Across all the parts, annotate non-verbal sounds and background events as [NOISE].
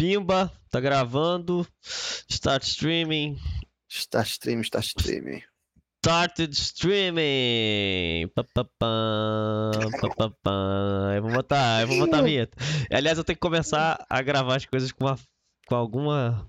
Pimba, tá gravando. Start streaming. Start streaming, start streaming. Started streaming. Pá, pá, pá, pá, pá, pá. Eu vou botar, eu vou botar a vinheta. Aliás, eu tenho que começar a gravar as coisas com, uma, com alguma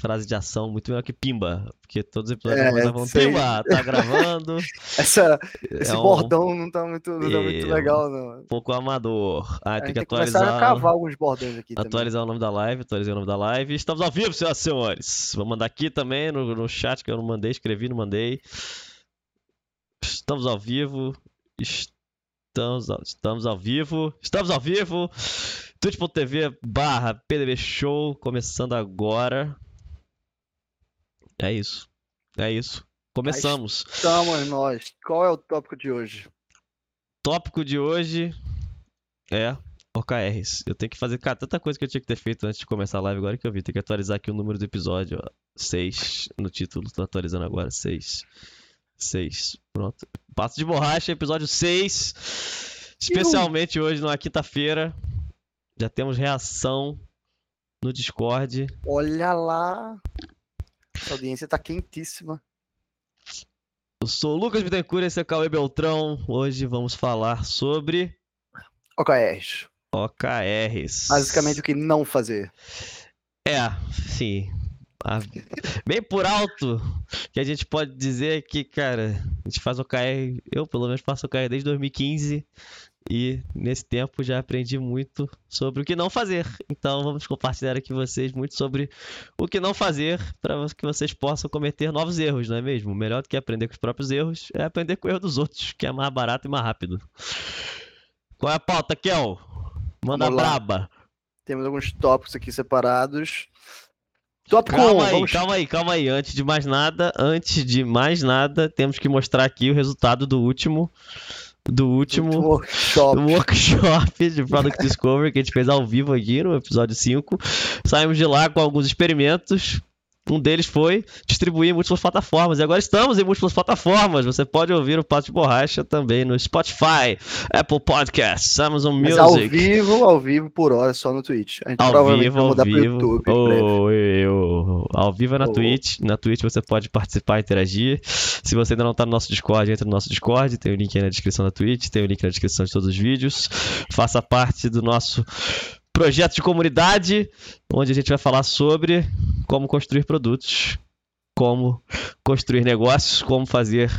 frase de ação muito melhor que Pimba. Porque todos os episódios É. Pimba, tá gravando. [LAUGHS] Essa, esse É um bordão não tá muito, não tá muito É, legal, não. pouco amador. Ah, tem que tem atualizar. a cavar alguns bordões aqui também. Atualizar o nome da live, atualizei o nome da live. Estamos ao vivo, senhoras e senhores. Vou mandar aqui também no, no chat que eu não mandei, escrevi, não mandei. Estamos ao vivo. Estamos ao, estamos ao vivo. Estamos ao vivo. twitch.tv barra PDB Show, começando agora. É isso. É isso. Começamos. Estamos nós. Qual é o tópico de hoje? Tópico de hoje é OKRs. Eu tenho que fazer, cara, tanta coisa que eu tinha que ter feito antes de começar a live agora que eu vi. Tem que atualizar aqui o número do episódio, ó. 6 no título, tô atualizando agora, 6. 6. Pronto. Passo de borracha, episódio 6. Especialmente hoje, numa quinta-feira. Já temos reação no Discord. Olha lá. Essa audiência tá quentíssima. Eu sou o Lucas Bittencourt, esse é o Cauê Beltrão. Hoje vamos falar sobre OKRs. OKRs. Basicamente o que não fazer. É, sim. A- Bem por alto, que a gente pode dizer que, cara, a gente faz OKR, eu pelo menos faço OKR desde 2015 e nesse tempo já aprendi muito sobre o que não fazer. Então vamos compartilhar aqui com vocês muito sobre o que não fazer para que vocês possam cometer novos erros, não é mesmo? Melhor do que aprender com os próprios erros é aprender com o erro dos outros, que é mais barato e mais rápido. Qual é a pauta, Kel? Manda braba. Temos alguns tópicos aqui separados. Tópico Calma 1. aí, vamos... calma aí, calma aí. Antes de mais nada, antes de mais nada, temos que mostrar aqui o resultado do último do último Último workshop. do workshop de Product Discovery que a gente fez ao vivo aqui no episódio 5. Saímos de lá com alguns experimentos. Um deles foi distribuir em múltiplas plataformas. E agora estamos em múltiplas plataformas. Você pode ouvir o Pato de Borracha também no Spotify, Apple Podcasts, Amazon Mas ao Music. vivo, ao vivo, por hora, só no Twitch. A gente Ao provavelmente vivo, vai ao mudar pro vivo. YouTube. em breve. Ô, eu. Ao vivo é na Ô. Twitch. Na Twitch você pode participar e interagir. Se você ainda não tá no nosso Discord, entra no nosso Discord. Tem o link aí na descrição da Twitch. Tem o link na descrição de todos os vídeos. Faça parte do nosso projeto de comunidade, onde a gente vai falar sobre como construir produtos. Como construir negócios, como fazer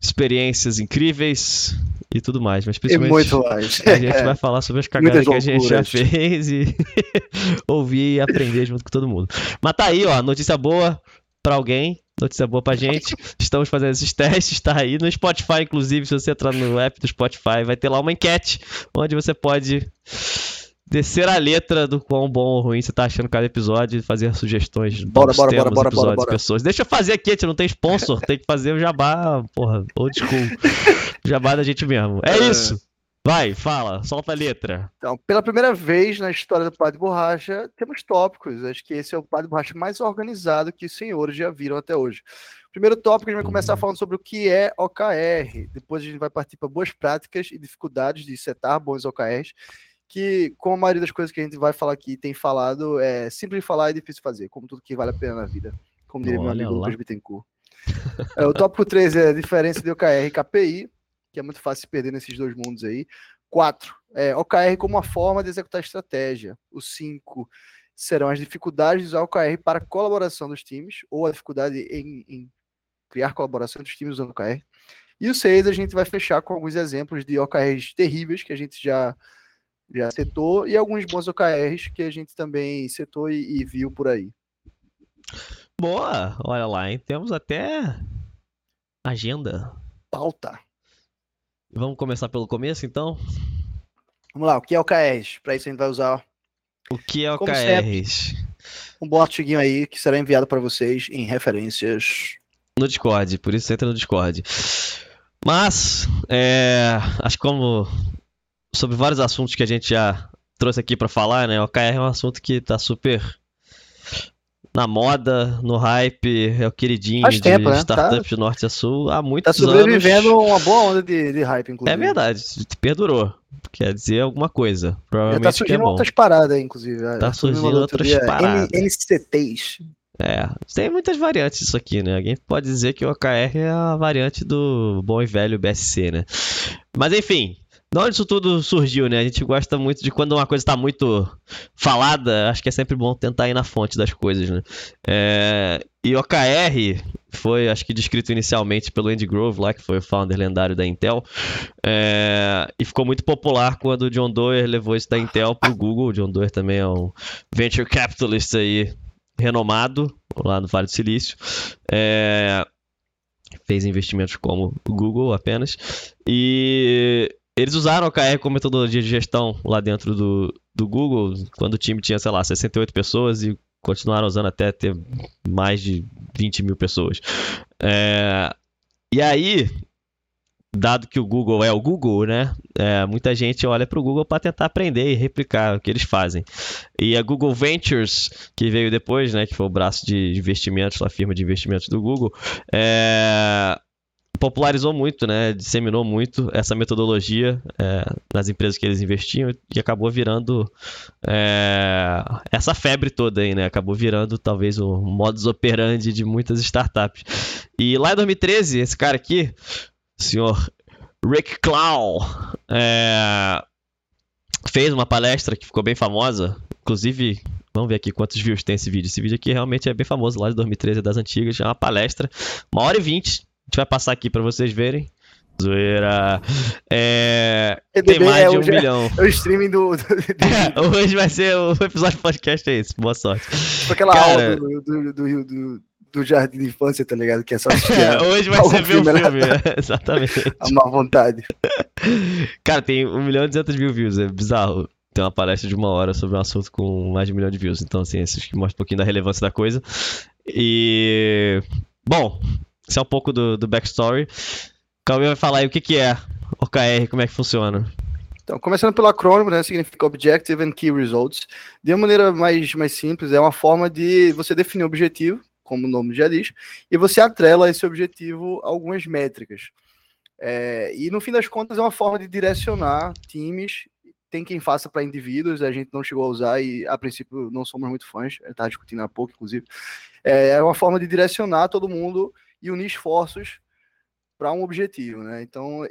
experiências incríveis e tudo mais. Mas E principalmente muito mais. a gente vai falar sobre as cagadas que a gente já fez e [LAUGHS] ouvir e aprender junto com todo mundo. Mas tá aí, ó, notícia boa pra alguém, notícia boa pra gente. Estamos fazendo esses testes, tá aí no Spotify, inclusive, se você entrar no app do Spotify, vai ter lá uma enquete onde você pode descer a letra do quão bom ou ruim você tá achando cada episódio e fazer sugestões Bora, bora, temas, bora, bora, episódios, bora, bora. pessoas. Deixa eu fazer aqui, a gente não tem sponsor, tem que fazer o jabá, porra, old school. [LAUGHS] Jabá da gente mesmo. É É. isso. Vai, fala, solta a letra. Então, pela primeira vez na história do Padre Borracha, temos tópicos. Acho que esse é o Padre Borracha mais organizado que os senhores já viram até hoje. Primeiro tópico, a gente vai começar falando sobre o que é OKR. Depois a gente vai partir para boas práticas e dificuldades de setar bons OKRs, que, como a maioria das coisas que a gente vai falar aqui tem falado, é simples de falar e difícil de fazer, como tudo que vale a pena na vida. Como diria meu amigo lá. Lucas Bittencourt. É, o tópico 3 é a diferença de OKR e KPI, que é muito fácil se perder nesses dois mundos aí. 4. É, OKR como uma forma de executar estratégia. O 5 serão as dificuldades de usar OKR para colaboração dos times, ou a dificuldade em, em criar colaboração dos times usando OKR. E o 6 a gente vai fechar com alguns exemplos de OKRs terríveis que a gente já, já setou e alguns bons OKRs que a gente também setou e, e viu por aí. Boa, olha lá, hein? Temos até agenda. Pauta. Vamos começar pelo começo, então? Vamos lá, o que é OKRs? Para isso a gente vai usar O que é OKRs? um bom artiguinho aí que será enviado para vocês em referências. No Discord, por isso entra no Discord. Mas, é, acho que como sobre vários assuntos que a gente já trouxe aqui pra falar, né? OKR é um assunto que tá super na moda, no hype, é o queridinho Faz de tempo, né? startup Tá- norte a sul há Tá muitos sobrevivendo anos. uma boa onda de, de hype, inclusive. É verdade, perdurou. Quer dizer alguma coisa. Já tá Provavelmente que é surgindo bom. outras paradas inclusive. Tá Eu surgindo outras dia, paradas. NCTs. É, tem muitas variantes isso aqui, né? Alguém pode dizer que o OKR é a variante do bom e velho BSC, né? Mas enfim, de onde isso tudo surgiu, né? A gente gosta muito de quando uma coisa está muito falada, acho que é sempre bom tentar ir na fonte das coisas, né? É, e OKR foi, acho que descrito inicialmente pelo Andy Grove lá, que foi o founder lendário da Intel, é, e ficou muito popular quando o John Doerr levou isso da Intel pro Google. O John Doerr também é um venture capitalist aí renomado lá no Vale do Silício. É, fez investimentos como o Google apenas. E eles usaram o OKR como metodologia de gestão lá dentro do, do Google, quando o time tinha, sei lá, 68 pessoas e continuaram usando até ter mais de 20 mil pessoas. É, e aí, dado que o Google é o Google, né? é, muita gente olha para o Google para tentar aprender e replicar o que eles fazem. E a Google Ventures, que veio depois, né, que foi o braço de investimentos, a firma de investimentos do Google, é, popularizou muito, né, disseminou muito essa metodologia é, nas empresas que eles investiam e acabou virando é, essa febre toda aí, né? Acabou virando talvez o modus operandi de muitas startups. E lá em 2013, esse cara aqui, o senhor Rick Clow, é, fez uma palestra que ficou bem famosa. Inclusive, vamos ver aqui quantos views tem esse vídeo. Esse vídeo aqui realmente é bem famoso, lá de 2013, é das antigas. É uma palestra, uma hora e vinte. Gente vai passar aqui para vocês verem. Zoeira. É, tem mais é de um milhão. É o streaming do. do, do [LAUGHS] Hoje vai ser o episódio do podcast, é esse. Boa sorte. tipo aquela Cara- aula do, do, do, jardim de infância, tá ligado? Que é só assistir [LAUGHS] Hoje vai ser ver o filme, né? filme. é, [LAUGHS] Exatamente. a má vontade. Cara, tem 1 milhão e 200 mil views, é bizarro. Tem uma palestra de uma hora sobre um assunto com mais de um milhão de views. Então, assim, isso mostra um pouquinho da relevância da coisa. E. Bom, isso é um pouco do, do backstory. Cauê vai falar aí o que, que é OKR, como é que funciona. Então, começando pelo acrônimo, né, significa Objective and Key Results. De uma maneira mais, mais simples, é uma forma de você definir um objetivo, como o nome já diz, e você atrela a esse objetivo algumas métricas. É, e no fim das contas é uma forma de direcionar times. Tem quem faça para indivíduos, a gente não chegou a usar e a princípio não somos muito fãs, estava discutindo há pouco, inclusive. É, é uma forma de direcionar todo mundo e unir esforços para um objetivo, né? Então, é-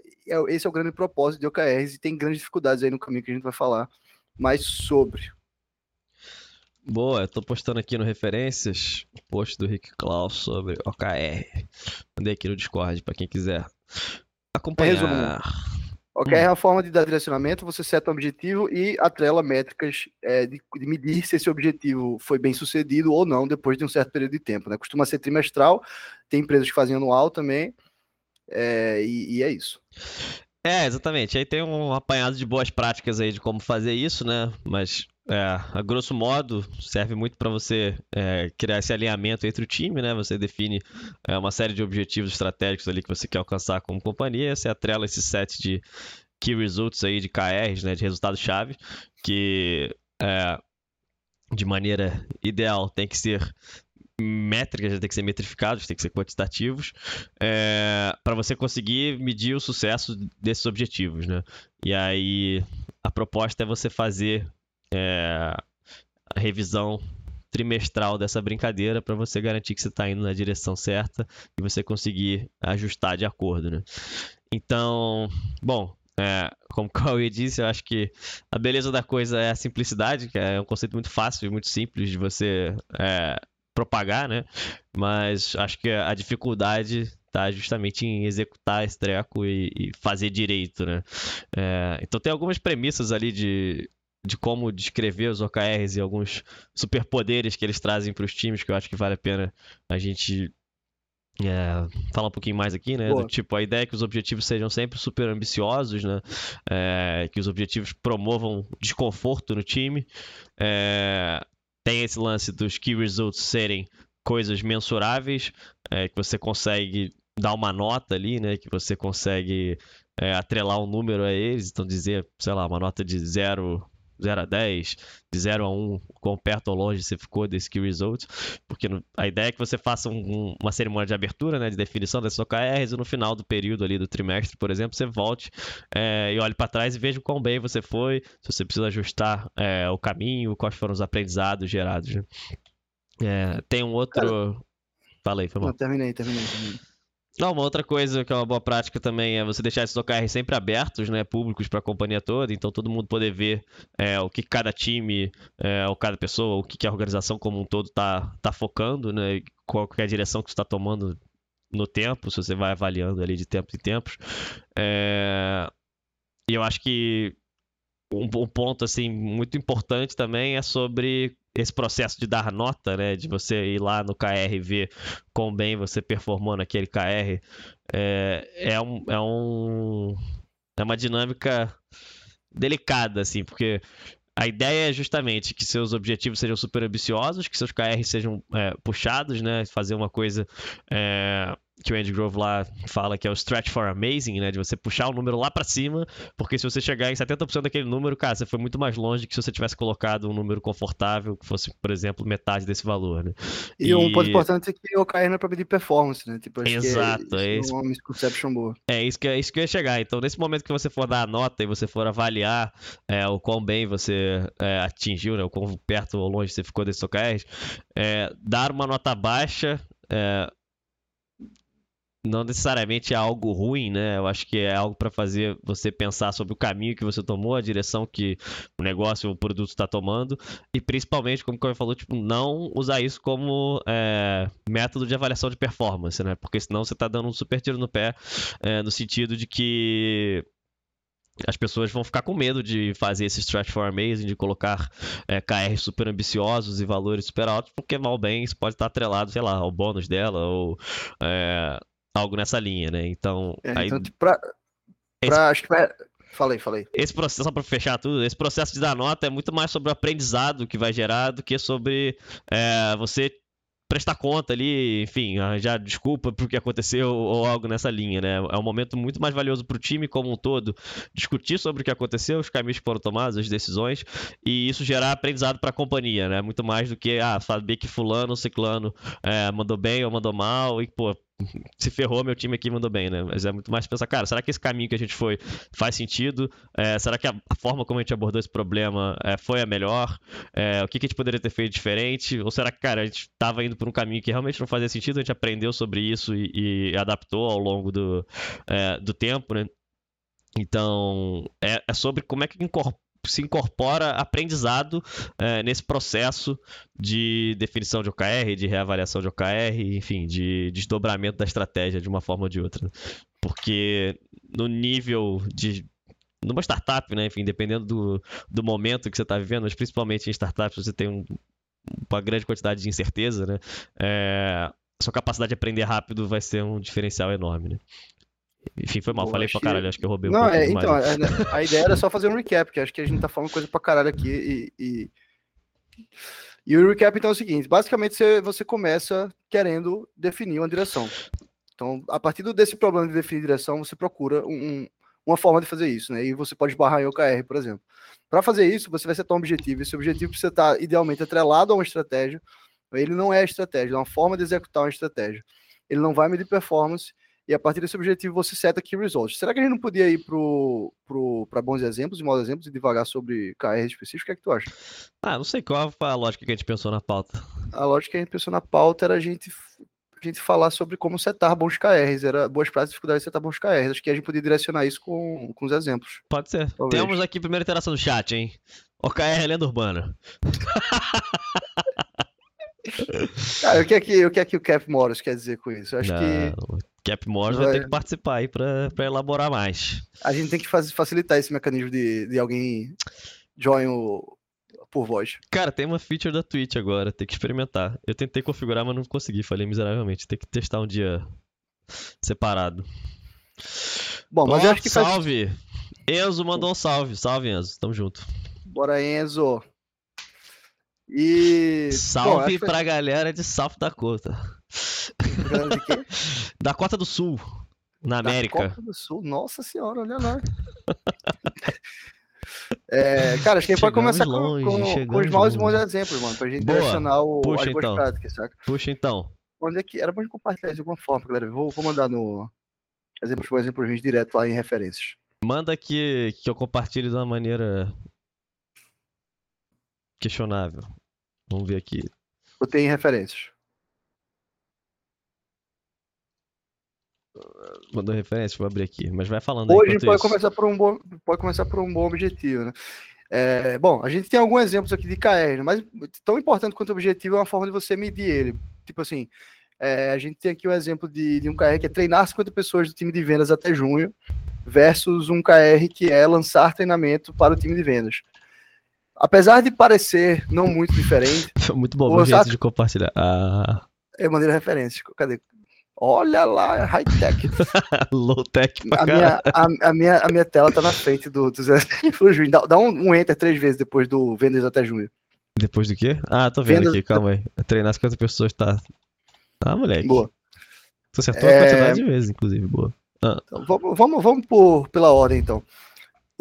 esse é o grande propósito de OKRs e tem grandes dificuldades aí no caminho que a gente vai falar mais sobre. Boa, eu tô postando aqui no Referências o post do Rick Klaus sobre OKR. Mandei aqui no Discord pra quem quiser acompanhar. OKR é uma forma de dar direcionamento, você seta um objetivo e atrela métricas é, de, de medir se esse objetivo foi bem sucedido ou não depois de um certo período de tempo, né? Costuma ser trimestral, tem empresas que fazem anual também, é, e, e é isso. É, exatamente. Aí tem um apanhado de boas práticas aí de como fazer isso, né? Mas, é, a grosso modo, serve muito para você é, criar esse alinhamento entre o time, né? Você define é, uma série de objetivos estratégicos ali que você quer alcançar como companhia, você atrela esse set de key results aí, de KRs, né? De resultado-chave, que é, de maneira ideal tem que ser métricas, tem que ser metrificados, tem que ser quantitativos, para você conseguir medir o sucesso desses objetivos, né? E aí a proposta é você fazer é, a revisão trimestral dessa brincadeira para você garantir que você está indo na direção certa e você conseguir ajustar de acordo, né? Então, bom, é, como o Cauê disse, eu acho que a beleza da coisa é a simplicidade, que é um conceito muito fácil muito simples de você é, propagar, né? Mas acho que a dificuldade tá justamente em executar esse treco e, e fazer direito, né? É, então tem algumas premissas ali de, de como descrever os OKRs e alguns superpoderes que eles trazem para os times que eu acho que vale a pena a gente é, falar um pouquinho mais aqui, né? Boa. Do tipo, a ideia é que os objetivos sejam sempre super ambiciosos, né? É, que os objetivos promovam desconforto no time. É, tem esse lance dos key results serem coisas mensuráveis, é, que você consegue dar uma nota ali, né? Que você consegue é, atrelar um número a eles, então dizer, sei lá, uma nota de 0 0 a 10, de 0 a 1, quão perto ou longe você ficou desse key result, porque a ideia é que você faça um, uma cerimônia de abertura, né, de definição dessas OKRs, e no final do período ali do trimestre, por exemplo, você volte é, e olhe para trás e veja o quão bem você foi, se você precisa ajustar é, o caminho, quais foram os aprendizados gerados. Né? É, tem um outro... Cara, Falei, foi bom. Não, terminei, terminei, terminei. Não, uma outra coisa que é uma boa prática também é você deixar esses OKRs sempre abertos, né, públicos para a companhia toda, então todo mundo poder ver é, o que cada time, é, ou cada pessoa, o que a organização como um todo está tá focando, né, qual é a direção que você está tomando no tempo, se você vai avaliando ali de tempos em tempos. É... E eu acho que um, um ponto assim muito importante também é sobre esse processo de dar nota, né, de você ir lá no KR ver quão bem você performou naquele KR, é, é, um, é, um, é uma dinâmica delicada, assim, porque a ideia é justamente que seus objetivos sejam super ambiciosos, que seus KR sejam é, puxados, né, fazer uma coisa é, que o Andy Grove lá fala que é o stretch for amazing, né? De você puxar o número lá para cima, porque se você chegar em 70% daquele número, cara, você foi muito mais longe que se você tivesse colocado um número confortável, que fosse, por exemplo, metade desse valor, né? E, e... um ponto importante é que o cair não é pra medir performance, né? Tipo, Exato, é, é isso. uma misconception boa. É isso, que, é isso que eu ia chegar. Então, nesse momento que você for dar a nota e você for avaliar é, o quão bem você é, atingiu, né? O quão perto ou longe você ficou desse OKR, é, dar uma nota baixa é, não necessariamente é algo ruim, né? Eu acho que é algo para fazer você pensar sobre o caminho que você tomou, a direção que o negócio, o produto está tomando, e principalmente, como o Cauê falou, tipo, não usar isso como é, método de avaliação de performance, né? Porque senão você está dando um super tiro no pé, é, no sentido de que as pessoas vão ficar com medo de fazer esse stretch for amazing, de colocar é, KR super ambiciosos e valores super altos, porque mal bem isso pode estar atrelado, sei lá, ao bônus dela ou é, algo nessa linha, né? Então, é, aí... então tipo, pra, pra esse... acho que vai... Falei, falei. Esse processo, só para fechar tudo, esse processo de dar nota é muito mais sobre o aprendizado que vai gerar do que sobre é, você prestar conta ali, enfim, já desculpa por que aconteceu ou algo nessa linha, né? É um momento muito mais valioso para o time como um todo discutir sobre o que aconteceu, os caminhos que foram tomados, as decisões e isso gerar aprendizado para a companhia, né? Muito mais do que ah, saber que fulano ou ciclano é, mandou bem ou mandou mal e pô, se ferrou, meu time aqui mandou bem, né? Mas é muito mais pensar, cara, será que esse caminho que a gente foi faz sentido? É, será que a, a, forma como a gente abordou esse problema é, foi a melhor? É, o que, que, a gente poderia ter feito diferente? Ou será que, cara, a gente estava indo por um caminho que realmente não fazia sentido, a gente aprendeu sobre isso e, e adaptou ao longo do, é, do tempo, né? Então, é, é sobre como é que incorpora se incorpora aprendizado é, nesse processo de definição de OKR, de reavaliação de OKR, enfim, de desdobramento da estratégia de uma forma ou de outra. Porque no nível de numa startup, né, enfim, dependendo do, do momento que você está vivendo, mas principalmente em startups você tem um, uma grande quantidade de incerteza, né, é, sua capacidade de aprender rápido vai ser um diferencial enorme, né. Enfim, foi mal, falei achei... pra caralho, acho que eu roubei um Não, pouco é, então, a, a, ideia era só [LAUGHS] fazer um recap, porque acho que a gente tá falando coisa pra caralho aqui e, e... E o recap então é o seguinte: basicamente você, você começa querendo definir uma direção. Então, a partir desse problema de definir direção, você procura um, uma forma de fazer isso, né? E você pode barrar em OKR, por exemplo. Para fazer isso, você vai setar um objetivo. Esse objetivo precisa estar idealmente atrelado a uma estratégia. Ele não é estratégia, é uma forma de executar uma estratégia. Ele não vai medir performance e a partir desse objetivo você seta key results. Será que a gente não podia ir para bons exemplos e maus exemplos e devagar sobre KR específico? O que é que tu acha? Ah, não sei qual a lógica que a gente pensou na pauta. A lógica que a gente pensou na pauta era a gente, a gente falar sobre como setar bons KRs, era boas práticas e dificuldades de setar bons KRs. Acho que a gente podia direcionar isso com, com os exemplos. Pode ser. Talvez. Temos aqui a primeira interação do chat, hein? OKR é lenda urbana. [LAUGHS] Cara, o que, é que, o que é que o Cap Morris quer dizer com isso? Eu acho não, que Cap Morris vai... vai ter que participar aí pra, pra elaborar mais. A gente tem que faz, facilitar esse mecanismo de, de alguém join o, por voz. Cara, tem uma feature da Twitch agora, tem que experimentar. Eu tentei configurar, mas não consegui, falei miseravelmente. Tem que testar um dia separado. Bom, mas eu acho que salve! Faz... Enzo mandou um salve. Salve, Enzo. Tamo junto. Bora, Enzo. E. Salve Bom, pra que... galera de South Dakota. [LAUGHS] Dakota do Sul, na América. Dakota do Sul, nossa senhora, olha lá. [LAUGHS] É, cara, acho que a gente pode Chegamos começar longe, com, com, com os chegamos maus e bons exemplos, mano, pra gente Boa. direcionar o, Puxa, as boas então. práticas, saca? Puxa então. Onde é que era bom de compartilhar de alguma forma, galera. Vou, vou mandar no exemplos por exemplos gente direto lá em referências. Manda que, que eu compartilhe de uma maneira questionável. Vamos ver aqui. Botei em referências. Mandou referência, vou abrir aqui. Mas vai falando aí Hoje pode isso. começar por um bom, pode começar por um bom objetivo, né? É, bom, a gente tem alguns exemplos aqui de KR, né? mas tão importante quanto o objetivo é uma forma de você medir ele. Tipo assim, é, a gente tem aqui o exemplo de, de um KR que é treinar 50 pessoas do time de vendas até junho, versus um KR que é lançar treinamento para o time de vendas. Apesar de parecer não muito diferente, [LAUGHS] Muito bom, meu jeito de compartilhar. Ah, é maneira referência. Cadê? Olha lá, high-tech. [LAUGHS] low tech pra A minha, a, a minha, a minha tela tá na frente do, do Zé [LAUGHS] junho. Dá, dá um, um enter três vezes depois do vendas até junho. Depois do quê? Ah, tô vendo Vendas- aqui, calma aí. Treinar 50 pessoas tá. Ah, moleque. Boa. Tu acertou É. a quantidade de vezes, inclusive, boa. Então, vamos, vamos, vamos por, pela ordem, então.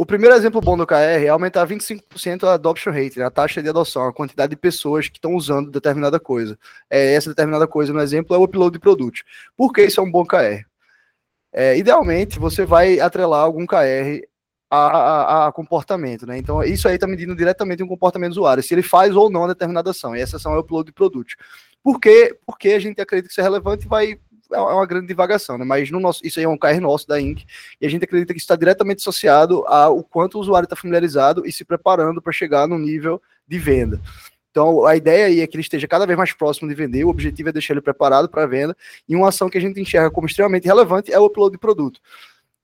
O primeiro exemplo bom do KR é aumentar 25% a adoption rate, né, a taxa de adoção, a quantidade de pessoas que estão usando determinada coisa. É, essa determinada coisa, no exemplo, é o upload de produtos. Por que isso é um bom KR? É, idealmente, você vai atrelar algum KR a, a- a comportamento, né? Então, isso aí está medindo diretamente um comportamento do usuário, se ele faz ou não a determinada ação. E essa ação é o upload de produtos. Por quê? Porque a gente acredita que isso é relevante e vai. É uma grande divagação, né? Mas no nosso, isso aí é um KR nosso da Inc. E a gente acredita que isso está diretamente associado ao quanto o usuário está familiarizado e se preparando para chegar no nível de venda. Então, a ideia aí é que ele esteja cada vez mais próximo de vender, o objetivo é deixar ele preparado para a venda, e uma ação que a gente enxerga como extremamente relevante é o upload de produto.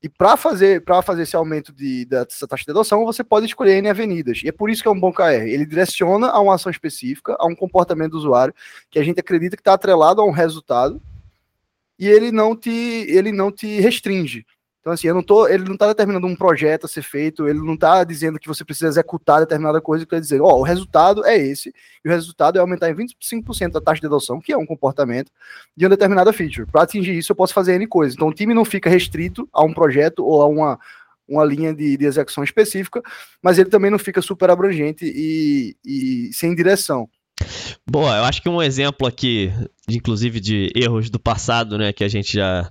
E para fazer, pra fazer esse aumento de, dessa taxa de adoção, você pode escolher N avenidas. E é por isso que é um bom KR. Ele direciona a uma ação específica, a um comportamento do usuário, que a gente acredita que está atrelado a um resultado, e ele não te, ele não te restringe. Então, assim, eu não tô, ele não está determinando um projeto a ser feito, ele não está dizendo que você precisa executar determinada coisa, que quer dizer, ó, o resultado é esse, e o resultado é aumentar em 25% a taxa de adoção, que é um comportamento, de uma determinada feature. Para atingir isso, eu posso fazer N coisas. Então, o time não fica restrito a um projeto ou a uma, uma linha de, de execução específica, mas ele também não fica super abrangente e, e sem direção. Boa, eu acho que um exemplo aqui, inclusive de erros do passado, né, que a gente já,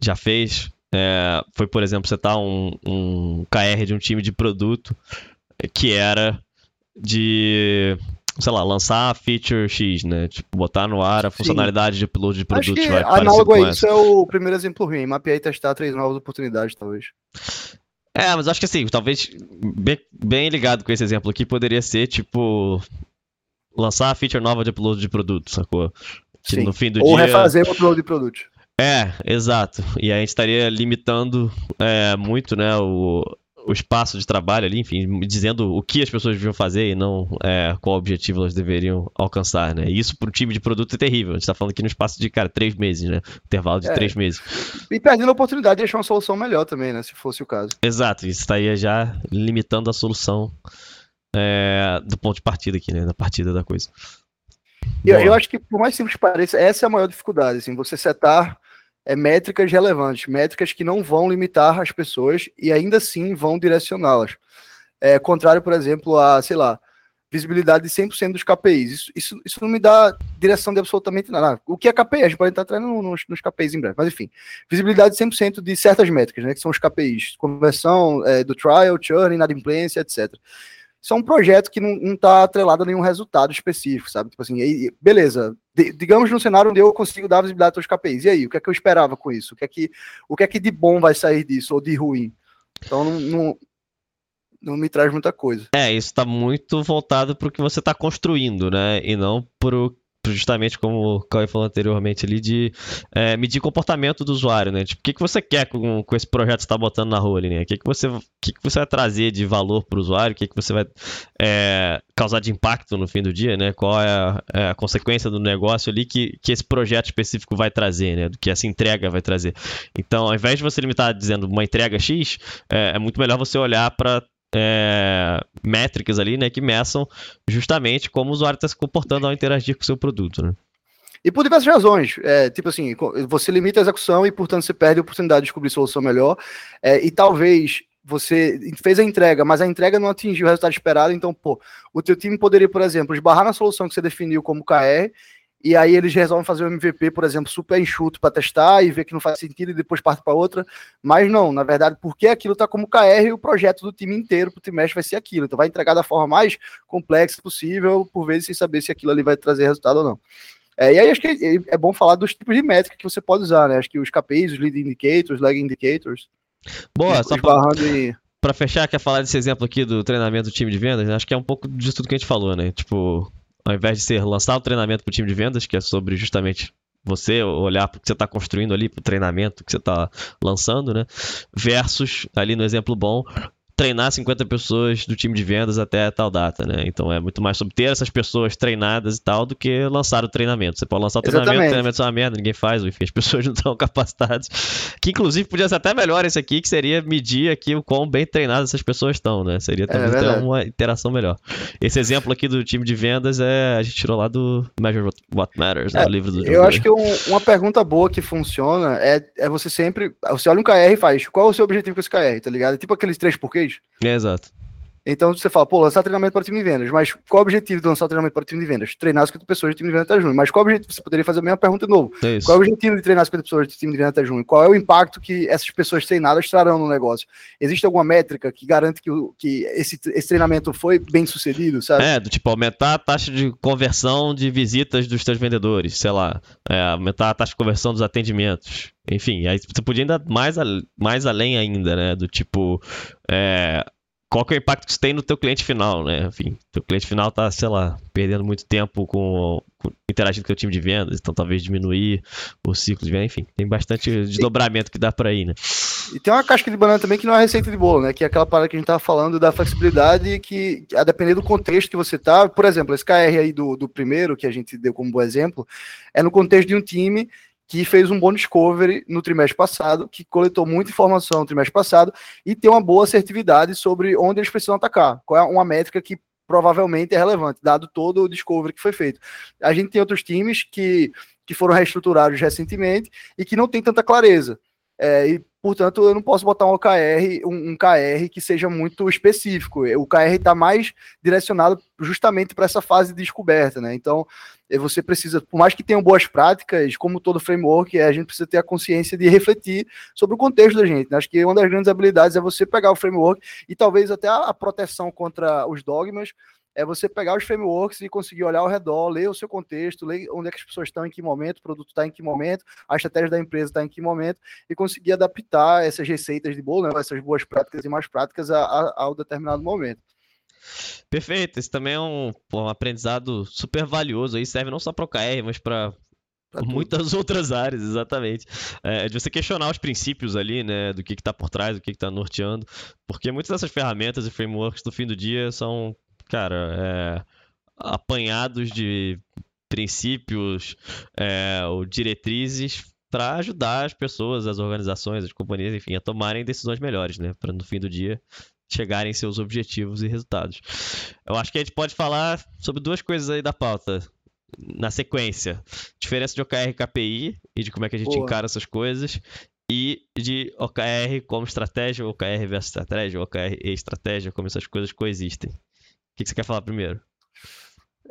já fez, é, foi, por exemplo, você tá um, um KR de um time de produto que era de, sei lá, lançar a feature X, né? Tipo, botar no ar a Sim. funcionalidade de upload de Acho produtos. que vai, análogo a isso é o primeiro exemplo ruim. Mapear e testar três novas oportunidades, talvez. É, mas acho que assim, talvez bem, bem ligado com esse exemplo aqui, poderia ser, tipo, lançar a feature nova de upload de produto, sacou? Que Sim. no fim do Ou dia. refazer o upload de produtos. É, exato. E aí a gente estaria limitando é, muito, né, o, o espaço de trabalho ali, enfim, dizendo o que as pessoas deviam fazer e não é, qual objetivo elas deveriam alcançar, né? E isso para um time de produto é terrível. A gente tá falando aqui no espaço de, cara, três meses, né? Intervalo de É. três meses. E perdendo a oportunidade de achar uma solução melhor também, né? Se fosse o caso. Exato, isso estaria já limitando a solução é, do ponto de partida aqui, né? Da partida da coisa. Eu, eu acho que, por mais simples que pareça, essa é a maior dificuldade, assim, você setar é, métricas relevantes, métricas que não vão limitar as pessoas e ainda assim vão direcioná-las. É, contrário, por exemplo, a, sei lá, visibilidade de 100% dos KPIs. Isso, isso, isso não me dá direção de absolutamente nada. O que é KPI? A gente pode entrar atrás nos, nos KPIs em breve, mas enfim. Visibilidade de 100% de certas métricas, né, que são os KPIs. Conversão é, do trial, churn, inadimplência, etc. Isso é um projeto que não está atrelado a nenhum resultado específico, sabe? Tipo assim, aí, beleza. De- digamos num cenário onde eu consigo dar visibilidade aos KPIs. E aí, o que é que eu esperava com isso? O que é que, o que, é que de bom vai sair disso, ou de ruim? Então não, não, não me traz muita coisa. É, isso tá muito voltado pro que você tá construindo, né? E não pro pro justamente como o Cauê falou anteriormente ali, de é, medir comportamento do usuário, né? Tipo, o que, que você quer com, com esse projeto que você tá botando na rua ali, né? O que, que, você, o que, que você vai trazer de valor pro usuário? O que, que você vai é, causar de impacto no fim do dia, né? Qual é a, é a consequência do negócio ali que, que esse projeto específico vai trazer, né? Do que essa entrega vai trazer. Então, ao invés de você limitar dizendo uma entrega X, é, é muito melhor você olhar para é, métricas ali, né, que meçam justamente como o usuário está se comportando ao interagir com o seu produto, né? E por diversas razões. É, tipo assim, você limita a execução e, portanto, você perde a oportunidade de descobrir solução melhor. É, e talvez você fez a entrega, mas a entrega não atingiu o resultado esperado, então, pô, o teu time poderia, por exemplo, esbarrar na solução que você definiu como KR, e aí eles resolvem fazer o MVP, por exemplo, super enxuto para testar e ver que não faz sentido e depois parte para outra, mas não, na verdade, porque aquilo está como KR e o projeto do time inteiro para o trimestre vai ser aquilo, então vai entregar da forma mais complexa possível, por vezes sem saber se aquilo ali vai trazer resultado ou não. É, e aí acho que é, é bom falar dos tipos de métrica que você pode usar, né? Acho que os KPIs, os lead indicators, lag indicators, Boa, só pra, e... pra fechar, quer falar desse exemplo aqui do treinamento do time de vendas? Acho que é um pouco disso tudo que a gente falou, né? Tipo, ao invés de ser lançar o treinamento pro time de vendas, que é sobre justamente você olhar para o que você está construindo ali, para o treinamento que você está lançando, né? Versus, ali no exemplo bom, treinar 50 pessoas do time de vendas até tal data, né? Então é muito mais sobre ter essas pessoas treinadas e tal do que lançar o treinamento. Você pode lançar o treinamento, o treinamento é uma merda, ninguém faz, enfim, as [LAUGHS] pessoas não estão capacitadas. Que inclusive podia ser até melhor esse aqui, que seria medir aqui o quão bem treinadas essas pessoas estão, né? Seria talvez é ter uma interação melhor. Esse exemplo aqui do time de vendas é a gente tirou lá do Measure What Matters, né? É, livro do Eu acho que um, uma pergunta boa que funciona é, é você sempre. Você olha um KR e faz qual é o seu objetivo com esse KR, tá ligado? É tipo aqueles três porquês é, exato. Então você fala, pô, lançar treinamento para o time de vendas, mas qual o objetivo de lançar treinamento para o time de vendas? Treinar 50 pessoas do time de vendas até junho. Mas qual o objetivo? Você poderia fazer a mesma pergunta de novo. É qual é o objetivo de treinar 50 pessoas do time de vendas até junho? Qual é o impacto que essas pessoas treinadas trarão no negócio? Existe alguma métrica que garante que, o, que esse, esse treinamento foi bem sucedido, sabe? É, do tipo, aumentar a taxa de conversão de visitas dos seus vendedores, sei lá, é, aumentar a taxa de conversão dos atendimentos. Enfim, aí você podia ainda mais, mais além ainda, né? Do tipo, é, qual que é o impacto que isso tem no teu cliente final, né? Enfim, teu cliente final tá, sei lá, perdendo muito tempo com, com interagindo com o time de vendas, então talvez diminuir o ciclo de venda, enfim, tem bastante desdobramento que dá para ir, né? E tem uma casca de banana também que não é receita de bolo, né? Que é aquela parada que a gente tava falando da flexibilidade que, a depender do contexto que você tá, por exemplo, esse KR aí do, do primeiro, que a gente deu como bom exemplo, é no contexto de um time que fez um bom discovery no trimestre passado, que coletou muita informação no trimestre passado e tem uma boa assertividade sobre onde eles precisam atacar. Qual é uma métrica que provavelmente é relevante, dado todo o discovery que foi feito. A gente tem outros times que, que foram reestruturados recentemente e que não tem tanta clareza. É, e, portanto, eu não posso botar um OKR, um, um KR que seja muito específico. O KR está mais direcionado justamente para essa fase de descoberta, né? Então, é, você precisa, por mais que tenham boas práticas, como todo framework, é, a gente precisa ter a consciência de refletir sobre o contexto da gente. Né? Acho que uma das grandes habilidades é você pegar o framework e talvez até a proteção contra os dogmas é você pegar os frameworks e conseguir olhar ao redor, ler o seu contexto, ler onde é que as pessoas estão, em que momento, o produto está em que momento, a estratégia da empresa está em que momento, e conseguir adaptar essas receitas de bolo, né, essas boas práticas e mais práticas a, a, ao determinado momento. Perfeito, esse também é um, um aprendizado super valioso aí, serve não só para o KR, mas para muitas [LAUGHS] outras áreas, exatamente. É, de você questionar os princípios ali, né, do que está por trás, do que está norteando, porque muitas dessas ferramentas e frameworks do fim do dia são, cara, é, apanhados de princípios é, ou diretrizes para ajudar as pessoas, as organizações, as companhias, enfim, a tomarem decisões melhores, né, para no fim do dia chegarem seus objetivos e resultados. Eu acho que a gente pode falar sobre duas coisas aí da pauta na sequência: diferença de OKR e KPI e de como é que a gente Boa. encara essas coisas. E de OKR como estratégia, OKR versus estratégia, OKR e estratégia, como essas coisas coexistem. O que, você quer falar primeiro?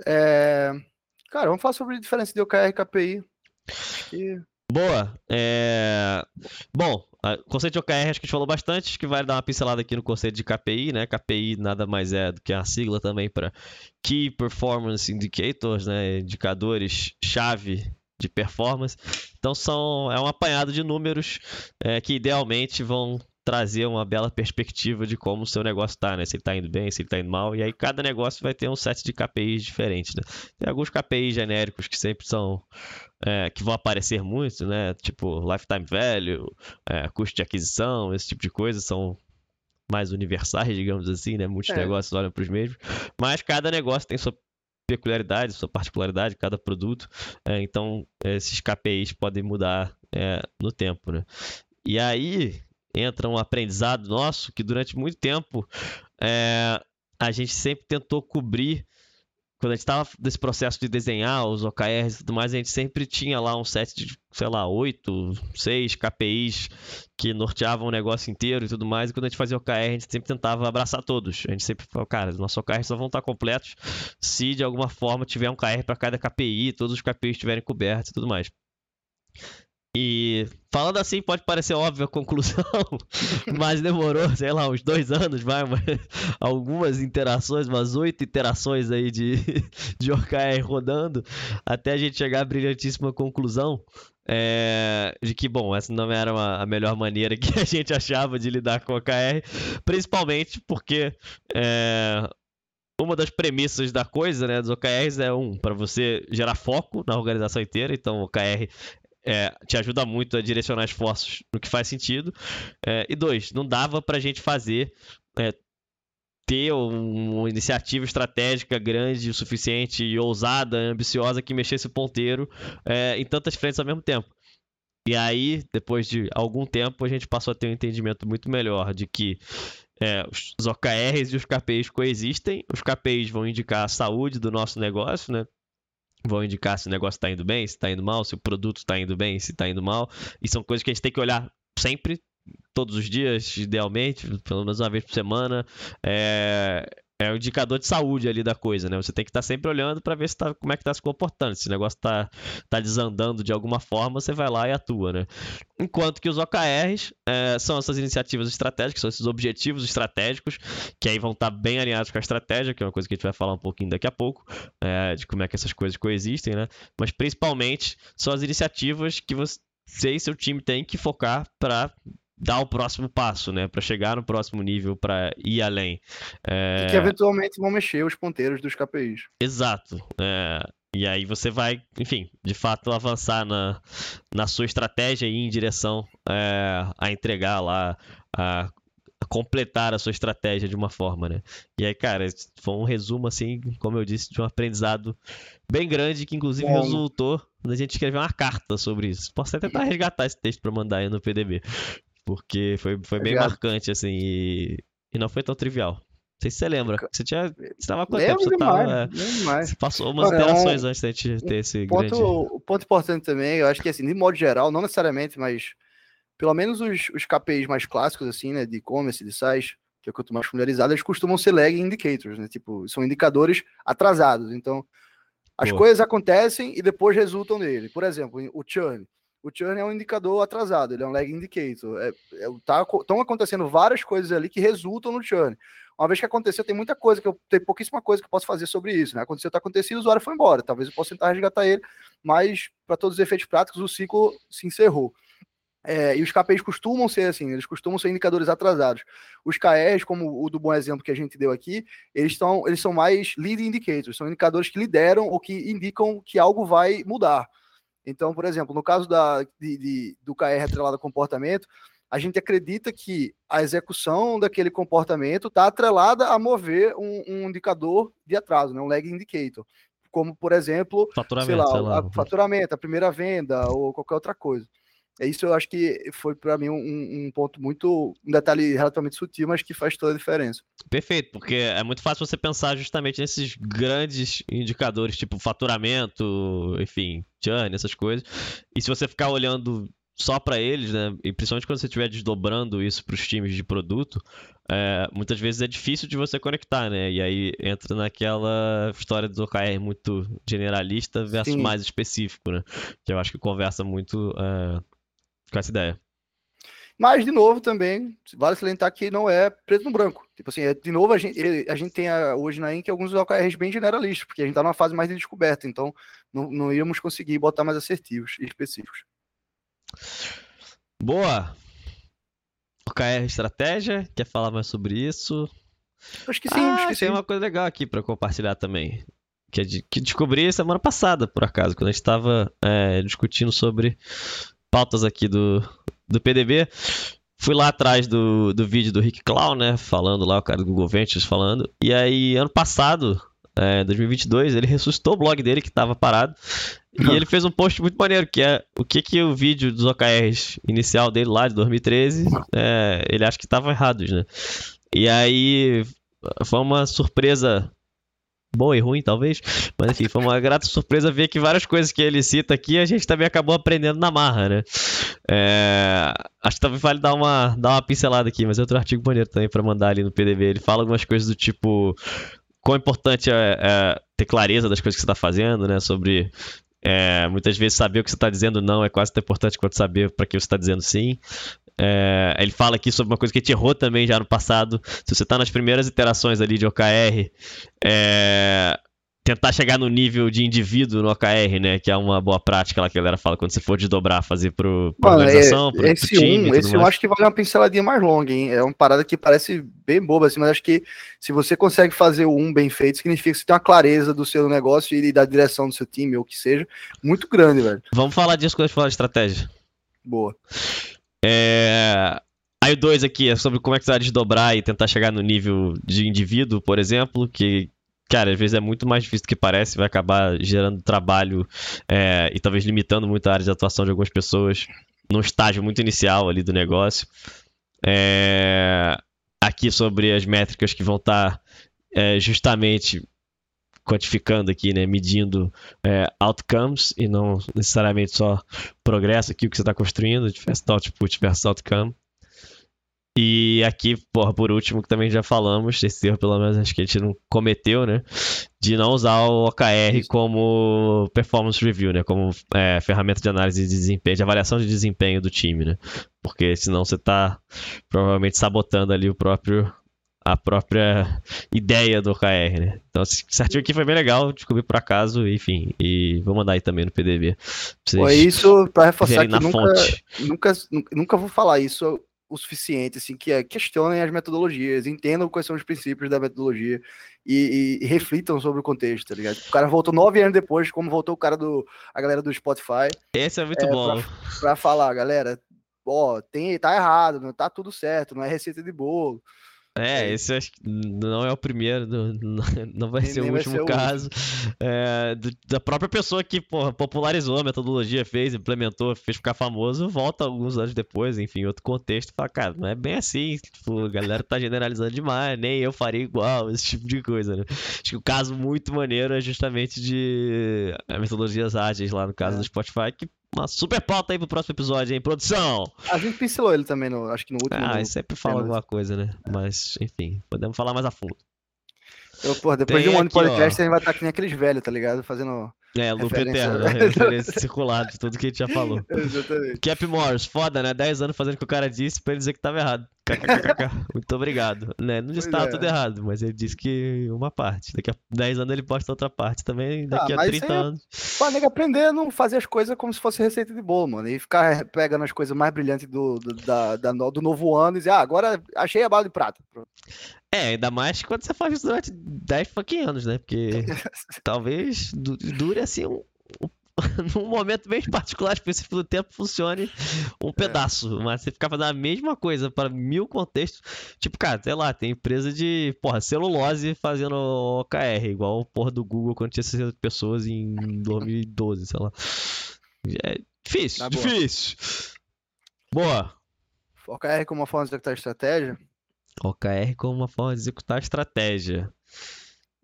É... Cara, vamos falar sobre a diferença de OKR e KPI. E... Boa. É... Bom, o conceito de OKR acho que a gente falou bastante, acho que vai dar uma pincelada aqui no conceito de KPI, né? KPI nada mais é do que a sigla também para Key Performance Indicators, né? Indicadores chave de performance. Então são é um apanhado de números é, que idealmente vão trazer uma bela perspectiva de como o seu negócio está, né? Se ele está indo bem, se ele está indo mal. E aí cada negócio vai ter um set de KPIs diferentes, né? Tem alguns KPIs genéricos que sempre são é, que vão aparecer muito, né? Tipo lifetime value, é, custo de aquisição, esse tipo de coisa são mais universais, digamos assim, né? Muitos é. negócios olham para os mesmos, mas cada negócio tem sua peculiaridade, sua particularidade, cada produto. É, então esses KPIs podem mudar é, no tempo, né? E aí entra um aprendizado nosso que durante muito tempo é, a gente sempre tentou cobrir quando a gente tava nesse processo de desenhar os OKRs e tudo mais, a gente sempre tinha lá um set de, sei lá, oito, seis KPIs que norteavam o negócio inteiro e tudo mais. E quando a gente fazia OKR, a gente sempre tentava abraçar todos. A gente sempre falou, cara, nossos OKRs só vão estar completos se de alguma forma tiver um KR para cada KPI, todos os KPIs estiverem cobertos e tudo mais. E falando assim pode parecer óbvia a conclusão, [LAUGHS] mas demorou, sei lá, uns dois anos, vai, mas [LAUGHS] algumas interações, umas oito interações aí de, [LAUGHS] de OKR rodando, até a gente chegar à brilhantíssima conclusão é, de que, bom, essa não era uma, a melhor maneira que a gente achava de lidar com o OKR, principalmente porque é, uma das premissas da coisa, né, dos OKRs é um, para você gerar foco na organização inteira, então o OKR é, te ajuda muito a direcionar esforços no que faz sentido. É, e dois, não dava para a gente fazer, é, ter uma iniciativa estratégica grande o suficiente e ousada, ambiciosa que mexesse o ponteiro é, em tantas frentes ao mesmo tempo. E aí, depois de algum tempo, a gente passou a ter um entendimento muito melhor de que é, os OKRs e os KPIs coexistem. Os KPIs vão indicar a saúde do nosso negócio, né? Vão indicar se o negócio está indo bem, se está indo mal, se o produto está indo bem, se está indo mal. E são coisas que a gente tem que olhar sempre, todos os dias, idealmente, pelo menos uma vez por semana. É, é o indicador de saúde ali da coisa, né? Você tem que estar tá sempre olhando para ver se tá, como é que está se comportando. Se o negócio está tá desandando de alguma forma, você vai lá e atua, né? Enquanto que os OKRs é, são essas iniciativas estratégicas, são esses objetivos estratégicos, que aí vão estar tá bem alinhados com a estratégia, que é uma coisa que a gente vai falar um pouquinho daqui a pouco, é, de como é que essas coisas coexistem, né? Mas principalmente são as iniciativas que você e seu time tem que focar para dar o próximo passo, né? Para chegar no próximo nível, para ir além. É... E que eventualmente vão mexer os ponteiros dos KPIs. Exato. É... E aí você vai, enfim, de fato avançar na, na sua estratégia e ir em direção é, a entregar lá, a, a, completar a sua estratégia de uma forma, né? E aí, cara, foi um resumo, assim, como eu disse, de um aprendizado bem grande que inclusive Bom. resultou na gente escrever uma carta sobre isso. Posso até tentar resgatar esse texto para mandar aí no PDB. Porque foi, foi bem marcante, assim, e, e não foi tão trivial. Não sei se você lembra. Você tinha. Você tava quanto tempo? Você, demais, tava, demais. você passou umas interações um, antes da gente ter esse ponto, grande. O ponto importante também, eu acho que assim, de modo geral, não necessariamente, mas pelo menos os, os KPIs mais clássicos, assim, né? De e-commerce, de sites, que é o que eu tô mais familiarizado, eles costumam ser lag indicators, né? Tipo, são indicadores atrasados. Então, as Pô. coisas acontecem e depois resultam nele. Por exemplo, o churn o churn é um indicador atrasado, ele é um lag indicator. É, é, tá, estão acontecendo várias coisas ali que resultam no churn. Uma vez que aconteceu, tem muita coisa que eu tem pouquíssima coisa que eu posso fazer sobre isso. Né? Aconteceu, está acontecendo, o usuário foi embora. Talvez eu possa tentar resgatar ele, mas para todos os efeitos práticos, o ciclo se encerrou. É, e os KPIs costumam ser assim, eles costumam ser indicadores atrasados. Os KRs, como o do bom exemplo que a gente deu aqui, eles, estão, eles são mais lead indicators, são indicadores que lideram ou que indicam que algo vai mudar. Então, por exemplo, no caso da, de, de, do KR atrelado ao comportamento, a gente acredita que a execução daquele comportamento está atrelada a mover um, um, indicador de atraso, né? um lag indicator. Como, por exemplo, faturamento, sei lá, sei lá. A, faturamento, a primeira venda ou qualquer outra coisa. É isso eu acho que foi para mim um, um, ponto muito, um detalhe relativamente sutil, mas que faz toda a diferença. Perfeito, porque é muito fácil você pensar justamente nesses grandes indicadores, tipo faturamento, enfim, churn, essas coisas. E se você ficar olhando só para eles, né? E principalmente quando você estiver desdobrando isso para os times de produto, é, muitas vezes é difícil de você conectar, né? E aí entra naquela história do OKR muito generalista versus Sim. mais específico, né? Que eu acho que conversa muito é, com essa ideia. Mas, de novo, também, vale salientar que não é preto no branco. Tipo assim, é, de novo, a gente, a gente tem a, hoje na Inc. alguns OKRs bem generalistas, porque a gente está numa fase mais de descoberta, então não, não íamos conseguir botar mais assertivos e específicos. Boa! OKR Estratégia, quer falar mais sobre isso? Acho que sim, ah, acho que tem uma coisa legal aqui para compartilhar também. Que, é que descobri semana passada, por acaso, quando a gente estava é, discutindo sobre pautas aqui do, do PDB. Fui lá atrás do, do vídeo do Rick Clown, né? Falando lá, o cara do Google Ventures falando. E aí, ano passado, é, 2022, ele ressuscitou o blog dele que estava parado. E [LAUGHS] ele fez um post muito maneiro, que é o que, que o vídeo dos OKRs inicial dele lá de 2013, é, ele acha que estavam errados, né? E aí foi uma surpresa boa e ruim, talvez. Mas enfim, foi uma grata surpresa ver que várias coisas que ele cita aqui a gente também acabou aprendendo na marra, né? É... Acho que talvez vale dar uma, dar uma pincelada aqui, mas é outro artigo bonito também para mandar ali no PDV. Ele fala algumas coisas do tipo. Quão importante é, é ter clareza das coisas que você está fazendo, né? Sobre é, muitas vezes saber o que você está dizendo não é quase tão importante quanto saber para que você está dizendo sim. É, ele fala aqui sobre uma coisa que a gente errou também já no passado. Se você está nas primeiras iterações ali de OKR, é, tentar chegar no nível de indivíduo no OKR, né? Que é uma boa prática lá que a galera fala quando você for desdobrar, fazer pro, pra Mano, organização, é, pro, esse pro time. Um, esse um acho que vale uma pinceladinha mais longa, hein? É uma parada que parece bem boba, assim, mas acho que se você consegue fazer o um bem feito, significa que você tem uma clareza do seu negócio e da direção do seu time, ou o que seja, muito grande, velho. Vamos falar disso quando a gente falar de estratégia. Boa. É... Aí o 2 aqui é sobre como é que você vai desdobrar e tentar chegar no nível de indivíduo, por exemplo, que, cara, às vezes é muito mais difícil do que parece, vai acabar gerando trabalho é, e talvez limitando muito a área de atuação de algumas pessoas num estágio muito inicial ali do negócio. É... Aqui sobre as métricas que vão estar tá, é, justamente quantificando aqui, né, medindo é, outcomes e não necessariamente só progresso aqui o que você está construindo, versus output versus outcome. E aqui, porra, por último, que também já falamos, esse erro pelo menos acho que a gente não cometeu, né? De não usar o OKR como performance review, né? Como é, ferramenta de análise de desempenho, de avaliação de desempenho do time, né? Porque senão você está provavelmente sabotando ali o próprio a própria ideia do OKR, né? Então, esse artigo aqui foi bem legal, descobri por acaso, enfim, e vou mandar aí também no PDV. Foi isso para reforçar que nunca, nunca, nunca vou falar isso o suficiente, assim, que é questionem as metodologias, entendam quais são os princípios da metodologia e, e, e reflitam sobre o contexto, tá ligado? O cara voltou nove anos depois, como voltou o cara do a galera do Spotify. Esse é muito é, bom. Pra, pra falar, galera, ó, tem, tá errado, não tá tudo certo, não é receita de bolo. É, esse acho que não é o primeiro, não, [LAUGHS] vai ser o último ser caso. É, da própria pessoa que porra, popularizou a metodologia, fez, implementou, fez ficar famoso, volta alguns anos depois, enfim, outro contexto, fala, cara, não é bem assim, tipo, a galera tá generalizando demais, nem eu faria igual, esse tipo de coisa, né? Acho que o caso muito maneiro é justamente de metodologias ágeis lá no caso é. do Spotify, que uma super pauta aí pro próximo episódio, hein? Produção! A gente pincelou ele também, no, acho que no último. Ah, sempre fala alguma coisa, né? Mas, enfim, podemos falar mais a fundo. Eu, porra, depois Tem de um ano de podcast, ó. a gente vai estar nem aqueles velhos, tá ligado? Fazendo é, loop eterno, né? [LAUGHS] referência circular de tudo que a gente já falou. Exatamente. Cap Morris, foda, né? 10 anos fazendo o que o cara disse pra ele dizer que tava errado. [LAUGHS] Muito obrigado. Né? Não tava é. tudo errado, mas ele disse que uma parte. Daqui a 10 anos ele posta outra parte também, daqui ah, a 30 anos. Pô, nego aprender a não fazer as coisas como se fosse receita de bolo, mano. E ficar pegando as coisas mais brilhantes do, do, da, da, do novo ano e dizer, ah, agora achei a bala de prata. É, ainda mais quando você faz isso durante 10 fucking anos, né? Porque [LAUGHS] talvez dure assim um [LAUGHS] num momento bem particular, específico do tempo, funcione um é. pedaço. Mas você ficar fazendo a mesma coisa para mil contextos. Tipo, cara, sei lá, tem empresa de, porra, celulose fazendo OKR, igual o porra do Google quando tinha 60 pessoas em 2012, sei lá. É difícil, tá difícil. Boa. OKR como uma forma de executar estratégia? OKR como uma forma de executar estratégia.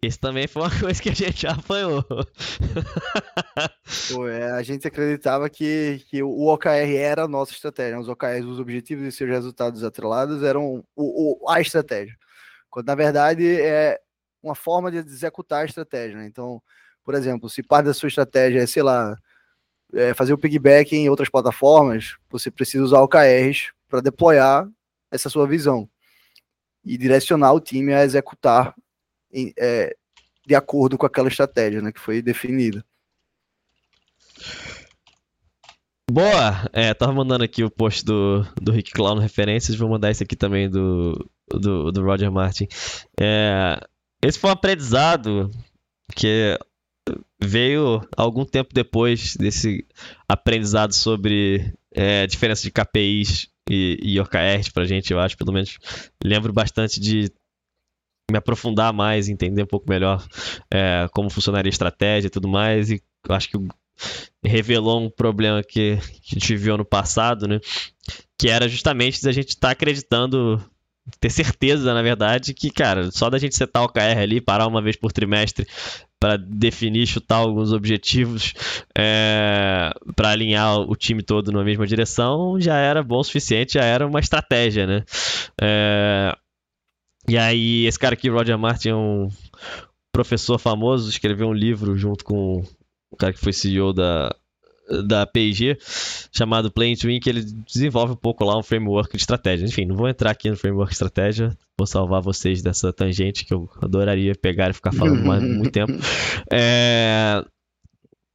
Isso também foi uma [LAUGHS] coisa que a gente já apanhou. Pô, é, a gente acreditava que, que o OKR era a nossa estratégia. Os OKRs, os objetivos e seus resultados atrelados eram o, o, a estratégia. Quando, na verdade, é uma forma de executar a estratégia. Né? Então, por exemplo, se parte da sua estratégia é, sei lá, é fazer o piggyback em outras plataformas, você precisa usar OKRs para deployar essa sua visão e direcionar o time a executar é, de acordo com aquela estratégia né, que foi definida. Boa! É, tava mandando aqui o post do, do Rick Clown referências, vou mandar esse aqui também do, do, do Roger Martin. É, esse foi um aprendizado que veio algum tempo depois desse aprendizado sobre é, diferença de KPIs e, e OKRs pra gente, eu acho, pelo menos lembro bastante de me aprofundar mais, entender um pouco melhor é, como funcionaria a estratégia e tudo mais. E acho que revelou um problema que, que a gente viu no passado, né? Que era justamente a gente estar tá acreditando ter certeza, na verdade, que, cara, só da gente setar o KR ali, parar uma vez por trimestre para definir, chutar alguns objetivos, é, para alinhar o time todo na mesma direção, já era bom o suficiente, já era uma estratégia, né? É, e aí, esse cara aqui, Roger Martin, é um professor famoso, escreveu um livro junto com o cara que foi CEO da, da P&G chamado Play Twin que ele desenvolve um pouco lá um framework de estratégia. Enfim, não vou entrar aqui no framework de estratégia, vou salvar vocês dessa tangente que eu adoraria pegar e ficar falando mais [LAUGHS] muito tempo. É...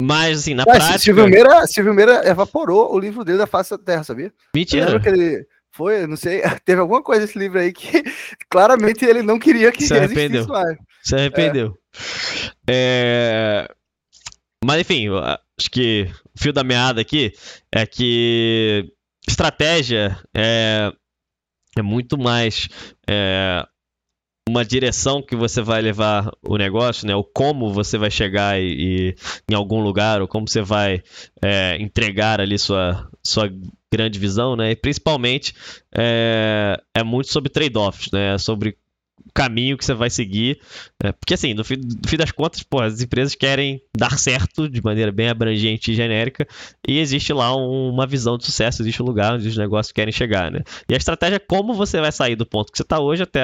Mas, assim, na prática... Silvio Meira, Silvio Meira evaporou o livro dele da face da Terra, sabia? Mentira! que ele... Foi, não sei, [LAUGHS] teve alguma coisa nesse livro aí que [LAUGHS] claramente ele não queria que Se arrependeu. Se arrependeu. É. É... Mas enfim, acho que o fio da meada aqui é que estratégia é, é muito mais é, uma direção que você vai levar o negócio, né? O como você vai chegar e, e em algum lugar, ou como você vai é, entregar ali sua, sua grande visão, né? E principalmente é, é muito sobre trade-offs, né? Sobre caminho que você vai seguir. É, porque assim, no fim, no fim, das contas, pô, as empresas querem dar certo de maneira bem abrangente e genérica, e existe lá um, uma visão de sucesso, existe um lugar onde os negócios querem chegar, né? E a estratégia é como você vai sair do ponto que você está hoje até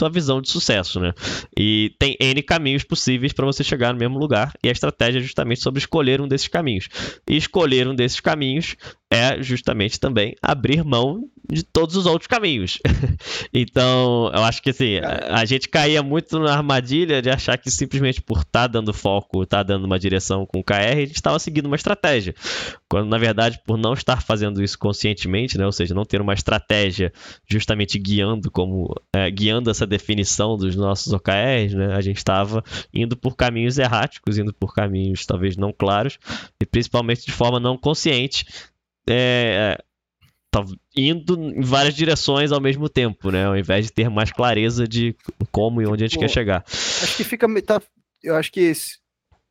sua visão de sucesso, né? E tem N caminhos possíveis para você chegar no mesmo lugar, e a estratégia é justamente sobre escolher um desses caminhos. E escolher um desses caminhos é justamente também abrir mão de todos os outros caminhos. [LAUGHS] então, eu acho que assim, a, a, gente caía muito na armadilha de achar que simplesmente por estar tá dando foco, estar tá dando uma direção com o KR, a gente estava seguindo uma estratégia. Quando, na verdade, por não estar fazendo isso conscientemente, né, ou seja, não ter uma estratégia justamente guiando como é, guiando essa definição dos nossos OKRs, né, a gente estava indo por caminhos erráticos, indo por caminhos talvez não claros, e principalmente de forma não consciente, é, tá indo em várias direções ao mesmo tempo, né? Ao invés de ter mais clareza de como e onde a gente quer chegar. Acho que fica. Tá, eu acho que